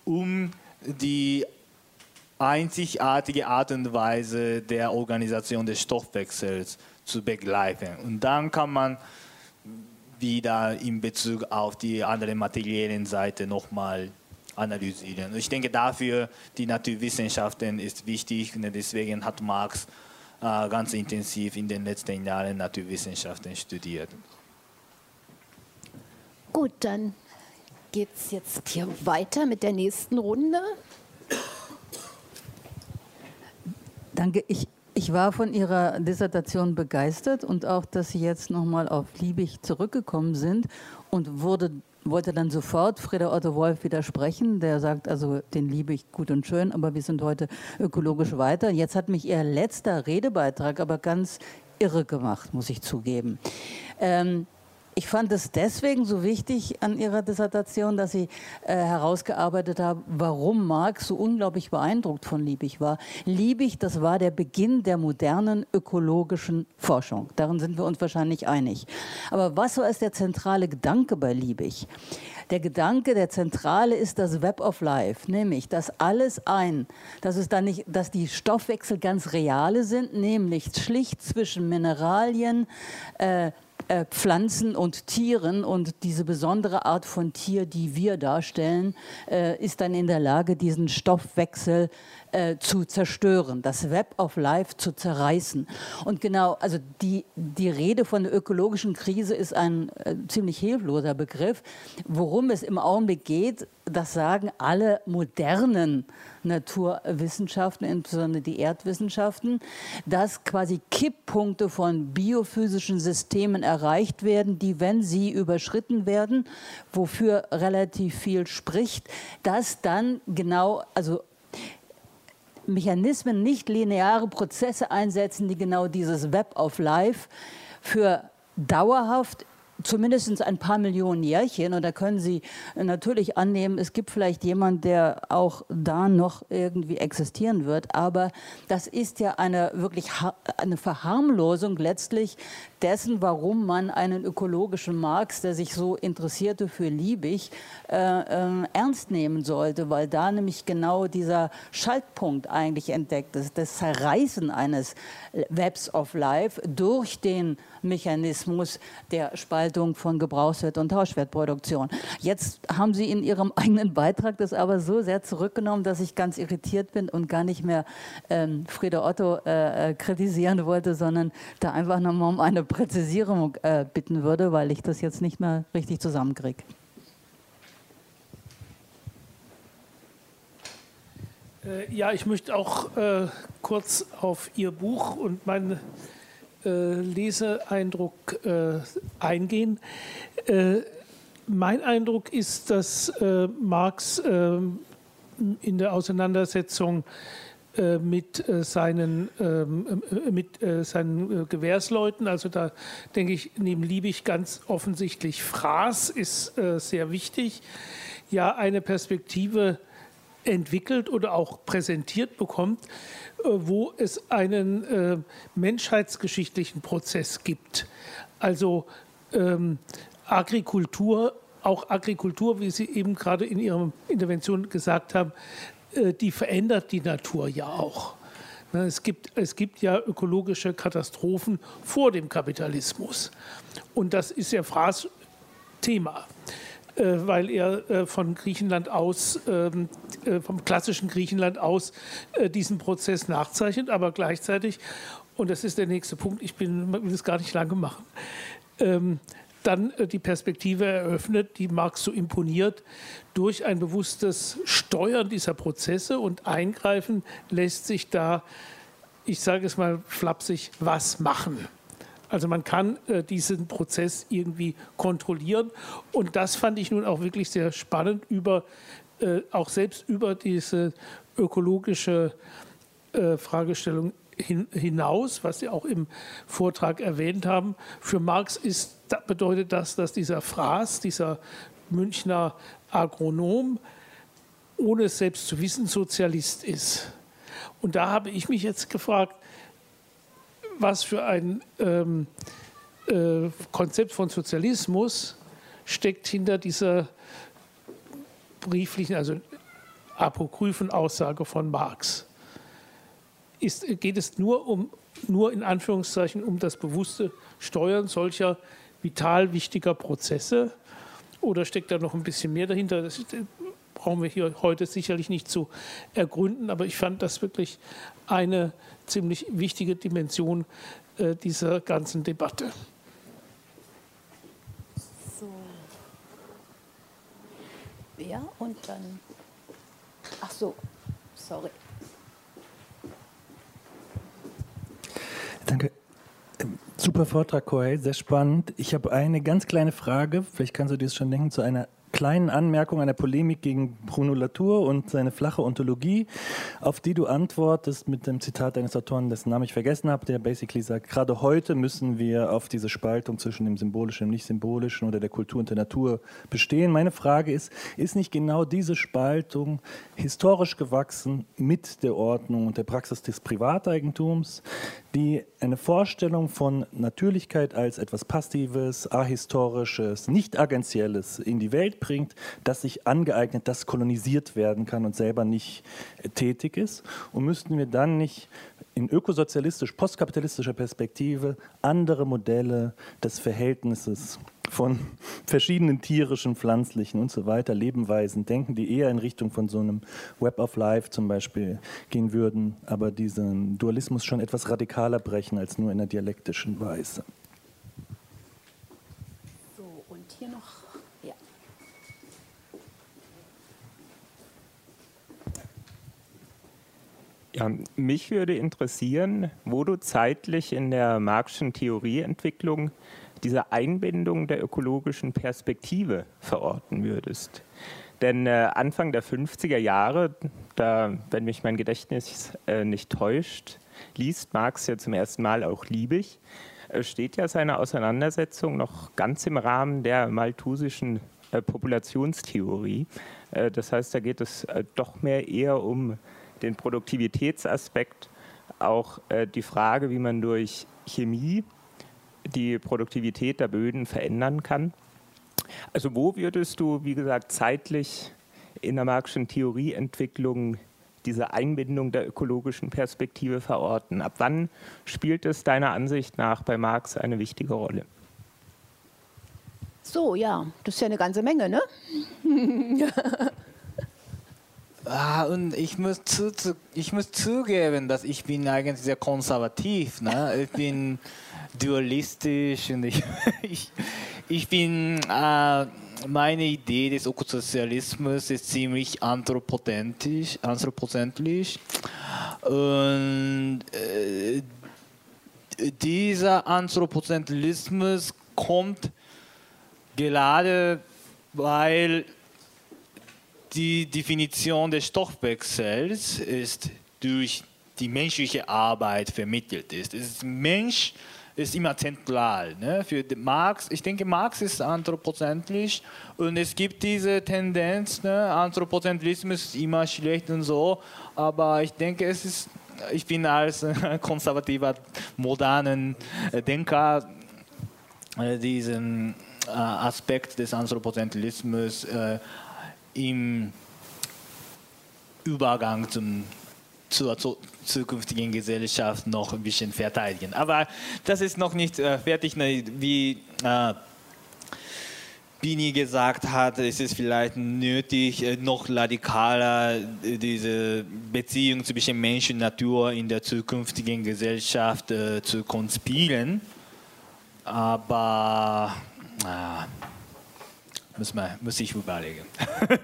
Speaker 2: um die einzigartige Art und Weise der Organisation des Stoffwechsels zu begreifen. Und dann kann man wieder in Bezug auf die andere materiellen Seite nochmal analysieren. Ich denke dafür, die Naturwissenschaften ist wichtig und deswegen hat Marx äh, ganz intensiv in den letzten Jahren Naturwissenschaften studiert.
Speaker 1: Gut, dann geht es jetzt hier weiter mit der nächsten Runde.
Speaker 7: Danke. Ich, ich war von Ihrer Dissertation begeistert und auch, dass Sie jetzt nochmal auf Liebig zurückgekommen sind und wurde, wollte dann sofort Frieder Otto Wolf widersprechen. Der sagt, also den liebe ich gut und schön, aber wir sind heute ökologisch weiter. Jetzt hat mich Ihr letzter Redebeitrag aber ganz irre gemacht, muss ich zugeben. Ähm, ich fand es deswegen so wichtig an Ihrer Dissertation, dass Sie äh, herausgearbeitet haben, warum Marx so unglaublich beeindruckt von Liebig war. Liebig, das war der Beginn der modernen ökologischen Forschung. Darin sind wir uns wahrscheinlich einig. Aber was war es der zentrale Gedanke bei Liebig? Der Gedanke, der zentrale ist das Web of Life, nämlich, dass alles ein, dass es dann nicht, dass die Stoffwechsel ganz reale sind, nämlich schlicht zwischen Mineralien, äh, äh, Pflanzen und Tieren und diese besondere Art von Tier, die wir darstellen, äh, ist dann in der Lage, diesen Stoffwechsel äh, zu zerstören, das Web of Life zu zerreißen. Und genau, also die, die Rede von der ökologischen Krise ist ein äh, ziemlich hilfloser Begriff. Worum es im Augenblick geht, das sagen alle modernen Naturwissenschaften, insbesondere die Erdwissenschaften, dass quasi Kipppunkte von biophysischen Systemen erreicht werden, die, wenn sie überschritten werden, wofür relativ viel spricht, dass dann genau, also Mechanismen, nicht lineare Prozesse einsetzen, die genau dieses Web of Life für dauerhaft zumindest ein paar Millionen Jährchen. Und da können Sie natürlich annehmen, es gibt vielleicht jemand, der auch da noch irgendwie existieren wird. Aber das ist ja eine wirklich eine Verharmlosung letztlich dessen, warum man einen ökologischen Marx, der sich so interessierte für Liebig, äh, äh, ernst nehmen sollte, weil da nämlich genau dieser Schaltpunkt eigentlich entdeckt ist, das Zerreißen eines Webs of Life durch den Mechanismus der Spaltung von Gebrauchswert und Tauschwertproduktion. Jetzt haben Sie in Ihrem [laughs] eigenen Beitrag das aber so sehr zurückgenommen, dass ich ganz irritiert bin und gar nicht mehr ähm, Frieda Otto äh, äh kritisieren wollte, sondern da einfach nochmal um eine Präzisierung äh, bitten würde, weil ich das jetzt nicht mehr richtig zusammenkriege.
Speaker 8: Äh, ja, ich möchte auch äh, kurz auf Ihr Buch und meinen äh, Leseeindruck äh, eingehen. Äh, mein Eindruck ist, dass äh, Marx ähm, in der Auseinandersetzung mit seinen, ähm, mit seinen Gewährsleuten, also da denke ich, neben Liebig ganz offensichtlich Fraß ist sehr wichtig, ja eine Perspektive entwickelt oder auch präsentiert bekommt, äh, wo es einen äh, menschheitsgeschichtlichen Prozess gibt. Also ähm, Agrikultur auch Agrikultur, wie Sie eben gerade in Ihrer Intervention gesagt haben, äh, die verändert die Natur ja auch. Ne, es gibt, es gibt ja ökologische Katastrophen vor dem Kapitalismus. Und das ist ja Fraß Thema, äh, weil er äh, von Griechenland aus, ähm, vom klassischen Griechenland aus, diesen Prozess nachzeichnet, aber gleichzeitig, und das ist der nächste Punkt, ich bin, will es gar nicht lange machen, ähm, dann äh, die Perspektive eröffnet, die Marx so imponiert, durch ein bewusstes Steuern dieser Prozesse und Eingreifen lässt sich da, ich sage es mal flapsig, was machen. Also man kann äh, diesen Prozess irgendwie kontrollieren und das fand ich nun auch wirklich sehr spannend über äh, auch selbst über diese ökologische äh, Fragestellung hin, hinaus, was Sie auch im Vortrag erwähnt haben. Für Marx ist, bedeutet das, dass dieser Fraß, dieser Münchner Agronom, ohne es selbst zu wissen, Sozialist ist. Und da habe ich mich jetzt gefragt, was für ein ähm, äh, Konzept von Sozialismus steckt hinter dieser brieflichen, also apokryphen Aussage von Marx ist, geht es nur um, nur in Anführungszeichen um das bewusste Steuern solcher vital wichtiger Prozesse oder steckt da noch ein bisschen mehr dahinter? Das brauchen wir hier heute sicherlich nicht zu ergründen, aber ich fand das wirklich eine ziemlich wichtige Dimension äh, dieser ganzen Debatte.
Speaker 1: So. Ja, und dann. Ach so, sorry.
Speaker 9: Danke. Ähm, super Vortrag, Koei, sehr spannend. Ich habe eine ganz kleine Frage, vielleicht kannst du dir das schon denken, zu einer kleinen Anmerkung einer Polemik gegen Bruno Latour und seine flache Ontologie, auf die du antwortest mit dem Zitat eines Autoren, dessen Namen ich vergessen habe, der basically sagt, gerade heute müssen wir auf diese Spaltung zwischen dem Symbolischen und Nicht-Symbolischen oder der Kultur und der Natur bestehen. Meine Frage ist, ist nicht genau diese Spaltung historisch gewachsen mit der Ordnung und der Praxis des Privateigentums, die eine Vorstellung von Natürlichkeit als etwas Passives, Ahistorisches, Nicht-Agentielles in die Welt bringt, das sich angeeignet, das kolonisiert werden kann und selber nicht tätig ist? Und müssten wir dann nicht in ökosozialistisch-postkapitalistischer Perspektive andere Modelle des Verhältnisses von verschiedenen tierischen, pflanzlichen und so weiter Lebenweisen denken, die eher in Richtung von so einem Web of Life zum Beispiel gehen würden, aber diesen Dualismus schon etwas radikaler brechen als nur in einer dialektischen Weise.
Speaker 1: So, und hier noch, ja.
Speaker 10: Ja, mich würde interessieren, wo du zeitlich in der Marxischen Theorieentwicklung diese Einbindung der ökologischen Perspektive verorten würdest. Denn äh, Anfang der 50er Jahre, da, wenn mich mein Gedächtnis äh, nicht täuscht, liest Marx ja zum ersten Mal auch Liebig, äh, steht ja seine Auseinandersetzung noch ganz im Rahmen der malthusischen Populationstheorie. Das heißt, da geht es doch mehr eher um den Produktivitätsaspekt, auch die Frage, wie man durch Chemie die Produktivität der Böden verändern kann. Also wo würdest du, wie gesagt, zeitlich in der marxischen Theorieentwicklung diese Einbindung der ökologischen Perspektive verorten? Ab wann spielt es deiner Ansicht nach bei Marx eine wichtige Rolle?
Speaker 1: So, ja, das ist ja eine ganze Menge, ne? [laughs]
Speaker 2: Ah, und ich muss, zu, zu, ich muss zugeben, dass ich bin eigentlich sehr konservativ. Ne? Ich bin [laughs] dualistisch und ich, [laughs] ich, ich bin, äh, meine Idee des Ökosozialismus ist ziemlich anthropozentrisch, anthropozentrisch. und äh, dieser Anthropozentrismus kommt gerade, weil die Definition des Stoffwechsels ist durch die menschliche Arbeit vermittelt ist. Es ist Mensch ist immer zentral. Ne? Für Marx, ich denke, Marx ist anthropozentrisch und es gibt diese Tendenz, ne? Anthropozentrismus ist immer schlecht und so, aber ich denke, es ist, ich bin als [laughs] konservativer, modernen Denker äh, diesen Aspekt des Anthropozentrismus äh, im Übergang zum zur zukünftigen Gesellschaft noch ein bisschen verteidigen. Aber das ist noch nicht äh, fertig, ne, wie äh, Bini gesagt hat, es ist vielleicht nötig, äh, noch radikaler äh, diese Beziehung zwischen Mensch und Natur in der zukünftigen Gesellschaft äh, zu konspielen. Aber äh, muss, man, muss ich überlegen.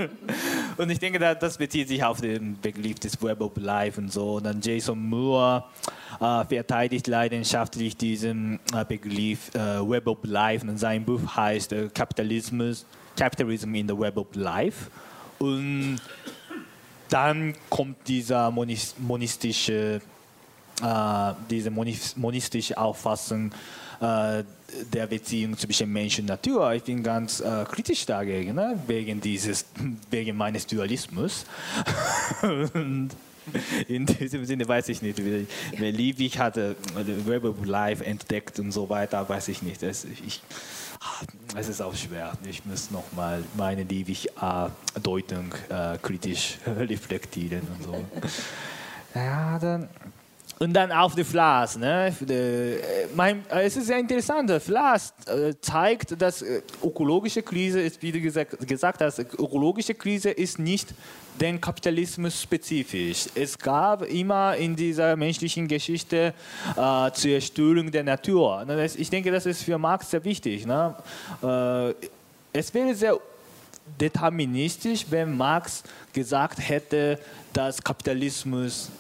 Speaker 2: [laughs] und ich denke, das bezieht sich auf den Begriff des Web of Life und so. Und dann Jason Moore äh, verteidigt leidenschaftlich diesen äh, Begriff äh, Web of Life und sein Buch heißt äh, Kapitalismus, Capitalism in the Web of Life. Und dann kommt dieser monistische, äh, diese monistische Auffassung äh, der Beziehung zwischen Mensch und Natur. Ich bin ganz äh, kritisch dagegen, ne? wegen, dieses, wegen meines Dualismus. [laughs] und in diesem Sinne weiß ich nicht, wie, wie Liebig hatte äh, Web of Life entdeckt und so weiter, weiß ich nicht. Es, ich, es ist auch schwer. Ich muss nochmal meine Liebig-Deutung äh, kritisch [laughs] reflektieren und so. Ja, dann und dann auf die Flas. Ne? Äh, äh, es ist sehr interessant. Flas äh, zeigt, dass ökologische Krise ist, wie du gesagt, gesagt hast, ökologische Krise ist nicht den Kapitalismus spezifisch. Es gab immer in dieser menschlichen Geschichte äh, Zerstörung der Natur. Ich denke, das ist für Marx sehr wichtig. Ne? Es wäre sehr deterministisch, wenn Marx gesagt hätte, dass Kapitalismus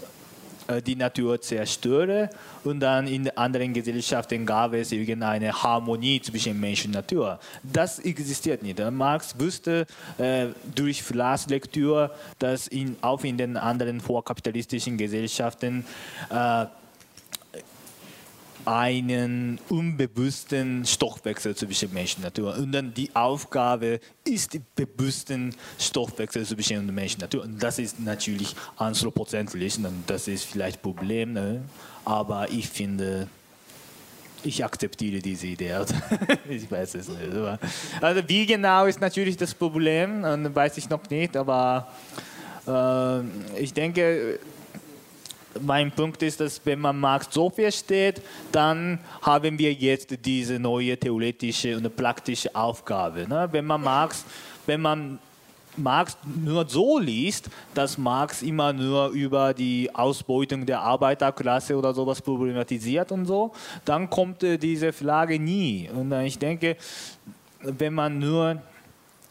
Speaker 2: die Natur zerstöre und dann in anderen Gesellschaften gab es irgendeine Harmonie zwischen Mensch und Natur. Das existiert nicht. Marx wusste äh, durch Flas Lektüre, dass in, auch in den anderen vorkapitalistischen Gesellschaften äh, einen unbewussten Stoffwechsel zwischen Mensch und Natur. Und dann die Aufgabe ist, bewussten Stoffwechsel zwischen Mensch und Natur. Und das ist natürlich anthropozentrisch und das ist vielleicht ein Problem, ne? aber ich finde, ich akzeptiere diese Idee. [laughs] ich weiß es nicht. Also wie genau ist natürlich das Problem, weiß ich noch nicht, aber äh, ich denke, mein Punkt ist, dass wenn man Marx so versteht, dann haben wir jetzt diese neue theoretische und praktische Aufgabe. Ne? Wenn man Marx, wenn man Marx nur so liest, dass Marx immer nur über die Ausbeutung der Arbeiterklasse oder sowas problematisiert und so, dann kommt äh, diese Frage nie. Und ich denke, wenn man nur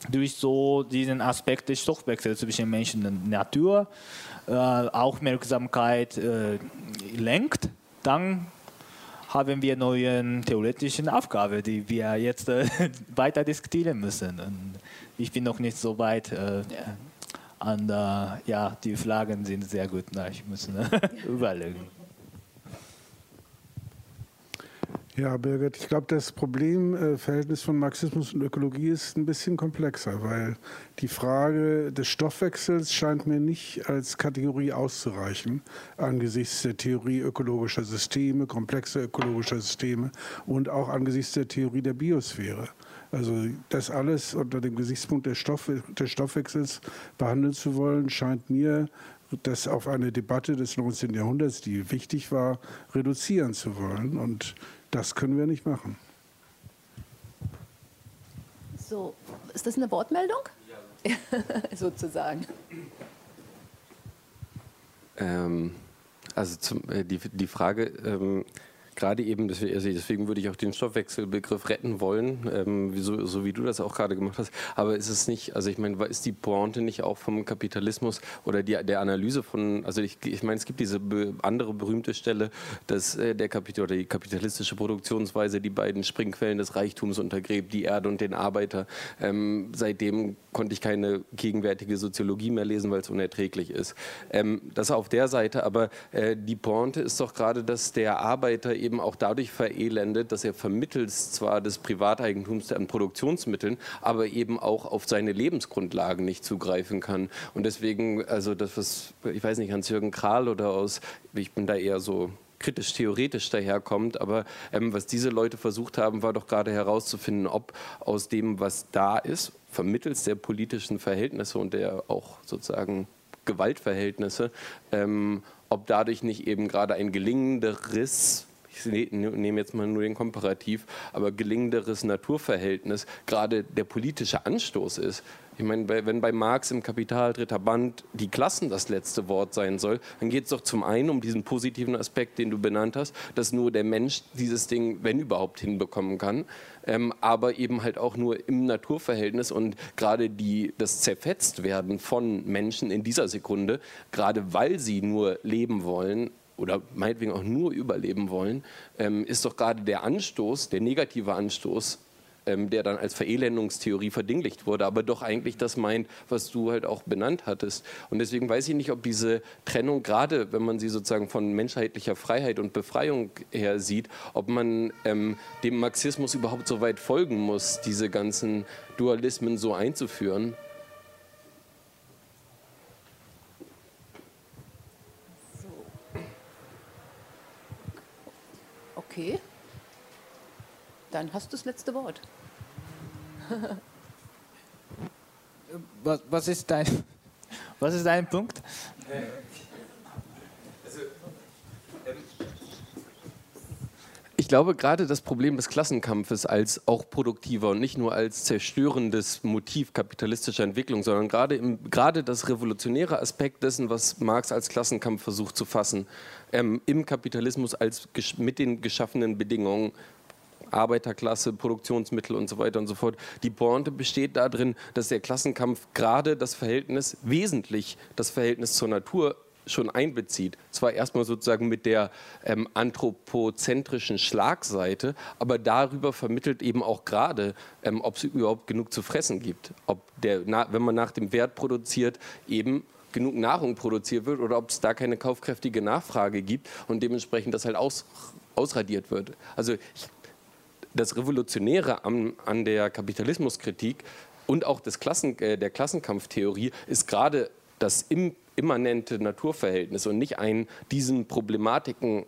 Speaker 2: durch so diesen Aspekt des Stoffwechsels zwischen Menschen und Natur äh, Aufmerksamkeit äh, lenkt, dann haben wir neue theoretische Aufgaben, die wir jetzt äh, [laughs] weiter diskutieren müssen. Und ich bin noch nicht so weit. Äh, an der, ja, die Fragen sind sehr gut. Na, ich muss ne, [laughs] überlegen.
Speaker 3: Ja, Birgit, ich glaube, das Problemverhältnis äh, von Marxismus und Ökologie ist ein bisschen komplexer, weil die Frage des Stoffwechsels scheint mir nicht als Kategorie auszureichen angesichts der Theorie ökologischer Systeme, komplexer ökologischer Systeme und auch angesichts der Theorie der Biosphäre. Also das alles unter dem Gesichtspunkt des, Stoff, des Stoffwechsels behandeln zu wollen, scheint mir das auf eine Debatte des 19. Jahrhunderts, die wichtig war, reduzieren zu wollen. Und das können wir nicht machen.
Speaker 1: So, ist das eine Wortmeldung? Ja. [laughs] Sozusagen.
Speaker 6: Ähm, also zum, äh, die, die Frage, ähm, gerade eben, also deswegen würde ich auch den Stoffwechselbegriff retten wollen, ähm, so, so, wie du das auch gerade gemacht hast. Aber ist es nicht, also ich meine, ist die Pointe nicht auch vom Kapitalismus oder die, der Analyse von, also ich, ich meine, es gibt diese andere berühmte Stelle, dass äh, der Kapital oder die kapitalistische Produktionsweise die beiden Springquellen des Reichtums untergräbt, die Erde und den Arbeiter. Ähm, seitdem konnte ich keine gegenwärtige Soziologie mehr lesen, weil es unerträglich ist. Ähm, das auf der Seite, aber äh, die Pointe ist doch gerade, dass der Arbeiter eben auch dadurch verelendet, dass er vermittels zwar des Privateigentums an Produktionsmitteln, aber eben auch auf seine Lebensgrundlagen nicht zugreifen kann. Und deswegen, also das, was, ich weiß nicht, Hans-Jürgen Krahl oder aus, ich bin da eher so kritisch-theoretisch daherkommt. Aber ähm, was diese Leute versucht haben, war doch gerade herauszufinden, ob aus dem, was da ist, vermittels der politischen Verhältnisse und der auch sozusagen Gewaltverhältnisse, ähm, ob dadurch nicht eben gerade ein gelingenderes ich nehme jetzt mal nur den Komparativ, aber gelingenderes Naturverhältnis gerade der politische Anstoß ist. Ich meine, wenn bei Marx im Kapital dritter Band die Klassen das letzte Wort sein soll, dann geht es doch zum einen um diesen positiven Aspekt, den du benannt hast, dass nur der Mensch dieses Ding, wenn überhaupt, hinbekommen kann, ähm, aber eben halt auch nur im Naturverhältnis und gerade die, das Zerfetztwerden von Menschen in dieser Sekunde, gerade weil sie nur leben wollen, oder meinetwegen auch nur überleben wollen, ähm, ist doch gerade der Anstoß, der negative Anstoß, ähm, der dann als Verelendungstheorie verdinglicht wurde, aber doch eigentlich das meint, was du halt auch benannt hattest. Und deswegen weiß ich nicht, ob diese Trennung, gerade wenn man sie sozusagen von menschheitlicher Freiheit und Befreiung her sieht, ob man ähm, dem Marxismus überhaupt so weit folgen muss, diese ganzen Dualismen so einzuführen.
Speaker 1: Okay. Dann hast du das letzte Wort. [laughs]
Speaker 2: was, was, ist dein, [laughs] was ist dein Punkt?
Speaker 6: Ich glaube, gerade das Problem des Klassenkampfes als auch produktiver und nicht nur als zerstörendes Motiv kapitalistischer Entwicklung, sondern gerade, im, gerade das revolutionäre Aspekt dessen, was Marx als Klassenkampf versucht zu fassen, ähm, im Kapitalismus als mit den geschaffenen Bedingungen Arbeiterklasse, Produktionsmittel und so weiter und so fort. Die Pointe besteht darin, dass der Klassenkampf gerade das Verhältnis, wesentlich das Verhältnis zur Natur schon einbezieht. Zwar erstmal sozusagen mit der ähm, anthropozentrischen Schlagseite, aber darüber vermittelt eben auch gerade, ähm, ob es überhaupt genug zu fressen gibt. Ob der, na, wenn man nach dem Wert produziert, eben genug Nahrung produziert wird oder ob es da keine kaufkräftige Nachfrage gibt und dementsprechend das halt aus, ausradiert wird. Also ich, das Revolutionäre an, an der Kapitalismuskritik und auch des Klassen, äh, der Klassenkampftheorie ist gerade das im, immanente Naturverhältnis und nicht ein diesen Problematiken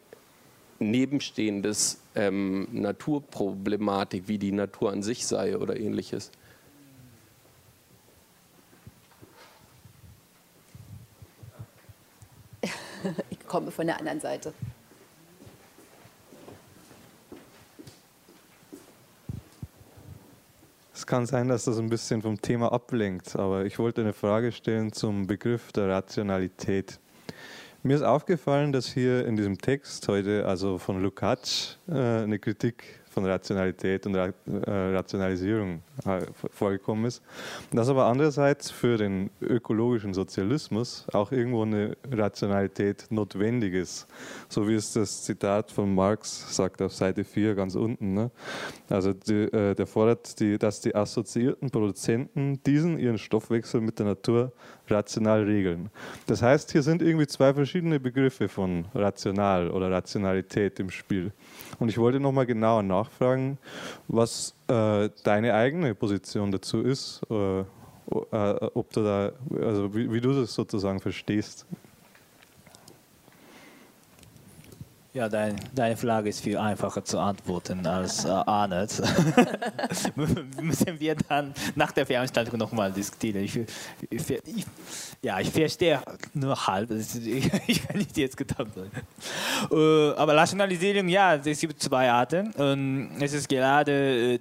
Speaker 6: nebenstehendes ähm, Naturproblematik, wie die Natur an sich sei oder ähnliches.
Speaker 1: Ich komme von der anderen Seite.
Speaker 11: Es kann sein, dass das ein bisschen vom Thema ablenkt, aber ich wollte eine Frage stellen zum Begriff der Rationalität. Mir ist aufgefallen, dass hier in diesem Text heute, also von Lukács, äh, eine Kritik von Rationalität und äh, Rationalisierung äh, vorgekommen ist. Dass aber andererseits für den ökologischen Sozialismus auch irgendwo eine Rationalität notwendig ist. So wie es das Zitat von Marx sagt auf Seite 4 ganz unten. Ne? Also die, äh, der fordert, die, dass die assoziierten Produzenten diesen ihren Stoffwechsel mit der Natur rational regeln. Das heißt, hier sind irgendwie zwei verschiedene Begriffe von rational oder Rationalität im Spiel. Und ich wollte nochmal genauer nachfragen, was äh, deine eigene Position dazu ist, äh, äh, ob du da, also wie, wie du das sozusagen verstehst.
Speaker 2: Ja, dein, deine Frage ist viel einfacher zu antworten als äh, Arnold. [laughs] [laughs] Müssen wir dann nach der Veranstaltung nochmal diskutieren. Ich, ich, ich, ja, ich verstehe nur halb. [laughs] Ich kann nicht jetzt getan sein. Äh, aber Rationalisierung, ja, es gibt zwei Arten. Und es ist gerade äh,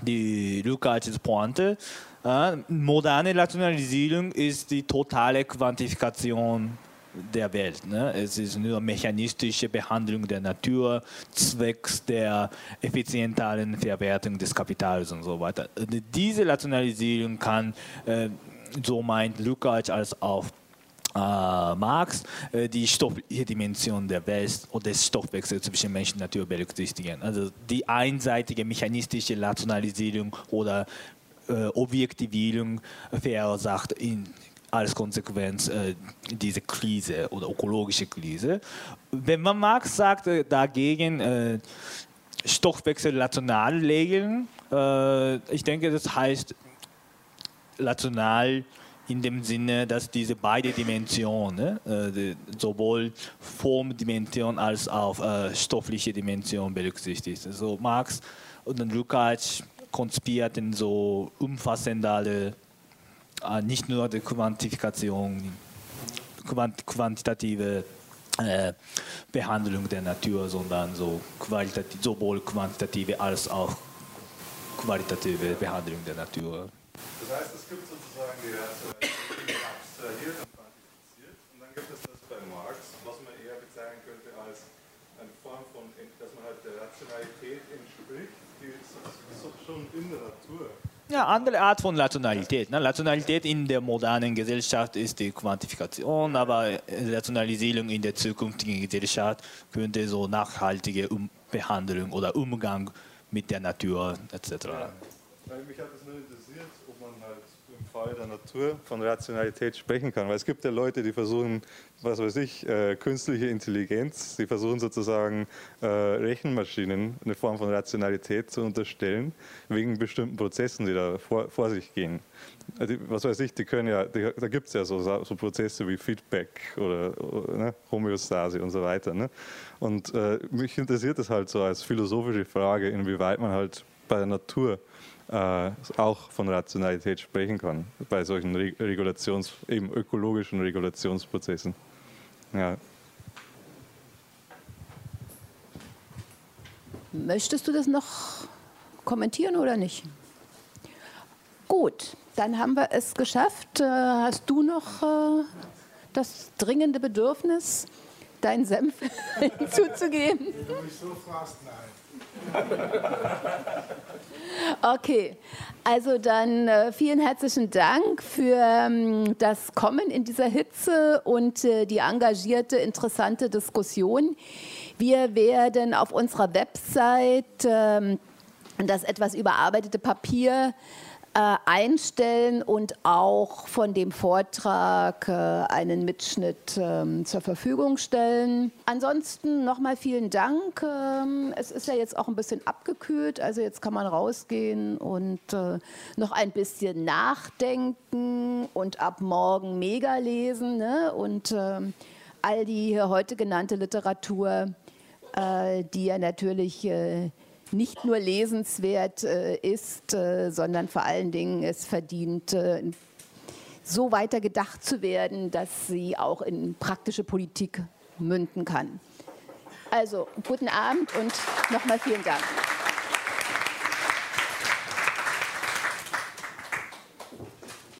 Speaker 2: die Lukács Pointe. Äh, moderne Rationalisierung ist die totale Quantifikation der Welt. Ne? Es ist nur mechanistische Behandlung der Natur, zwecks der effizienteren Verwertung des Kapitals und so weiter. Diese Rationalisierung kann, äh, so meint Lukács als auch äh, Marx, äh, die stoffliche Dimension der Welt oder des Stoffwechsels zwischen Mensch und Natur berücksichtigen. Also die einseitige mechanistische Rationalisierung oder äh, Objektivierung verursacht in als Konsequenz äh, diese Krise oder ökologische Krise. Wenn man Marx sagt äh, dagegen äh, Stoffwechsel rational regeln, äh, ich denke, das heißt rational in dem Sinne, dass diese beiden Dimensionen, äh, sowohl Formdimension als auch äh, stoffliche Dimension berücksichtigt. Also Marx und Lukács konspirierten so umfassendere, äh, nicht nur die Quantifikation, quant quantitative äh, Behandlung der Natur, sondern so qualitativ, sowohl quantitative als auch qualitative Behandlung der Natur.
Speaker 11: Das heißt, es gibt sozusagen die Rationalität abstrahiert und quantifiziert und dann gibt es das bei Marx, was man eher bezeichnen könnte als eine Form von, dass man halt der Rationalität entspricht, die ist schon in der Natur.
Speaker 2: Ja, andere Art von Rationalität. Ne? Rationalität in der modernen Gesellschaft ist die Quantifikation, aber Rationalisierung in der zukünftigen Gesellschaft könnte so nachhaltige Behandlung oder Umgang mit der Natur etc. Ja.
Speaker 11: Mich hat es nur interessiert, ob man halt im Fall der Natur von Rationalität sprechen kann. Weil es gibt ja Leute, die versuchen, was weiß ich, äh, künstliche Intelligenz, die versuchen sozusagen äh, Rechenmaschinen eine Form von Rationalität zu unterstellen, wegen bestimmten Prozessen, die da vor, vor sich gehen. Also, was weiß ich, die können ja, die, da gibt es ja so, so, Prozesse wie Feedback oder, oder ne, Homöostase und so weiter. Ne? Und äh, mich interessiert es halt so als philosophische Frage, inwieweit man halt bei der Natur äh, auch von Rationalität sprechen kann, bei solchen Re Regulations-, eben ökologischen Regulationsprozessen. Ja.
Speaker 1: Möchtest du das noch kommentieren oder nicht? Gut, dann haben wir es geschafft. Äh, hast du noch äh, das dringende Bedürfnis, deinen Senf [laughs] hinzuzugeben? Wenn du mich so fragst, nein. [laughs] Okay, also dann äh, vielen herzlichen Dank für ähm, das Kommen in dieser Hitze und die engagierte, interessante Diskussion. Wir werden auf unserer Website ähm, das etwas überarbeitete Papier äh, einstellen und auch von dem Vortrag äh, einen Mitschnitt ähm, zur Verfügung stellen. Ansonsten nochmal vielen Dank. Ähm, es ist ja jetzt auch ein bisschen abgekühlt, also jetzt kann man rausgehen und äh, noch ein bisschen nachdenken und ab morgen mega lesen ne? und ähm, all die hier heute genannte Literatur, äh, die ja natürlich äh, nicht nur lesenswert äh, ist, äh, sondern vor allen Dingen es verdient, äh, so weiter gedacht zu werden, dass sie auch in praktische Politik münden kann. Also guten Abend und nochmal vielen Dank.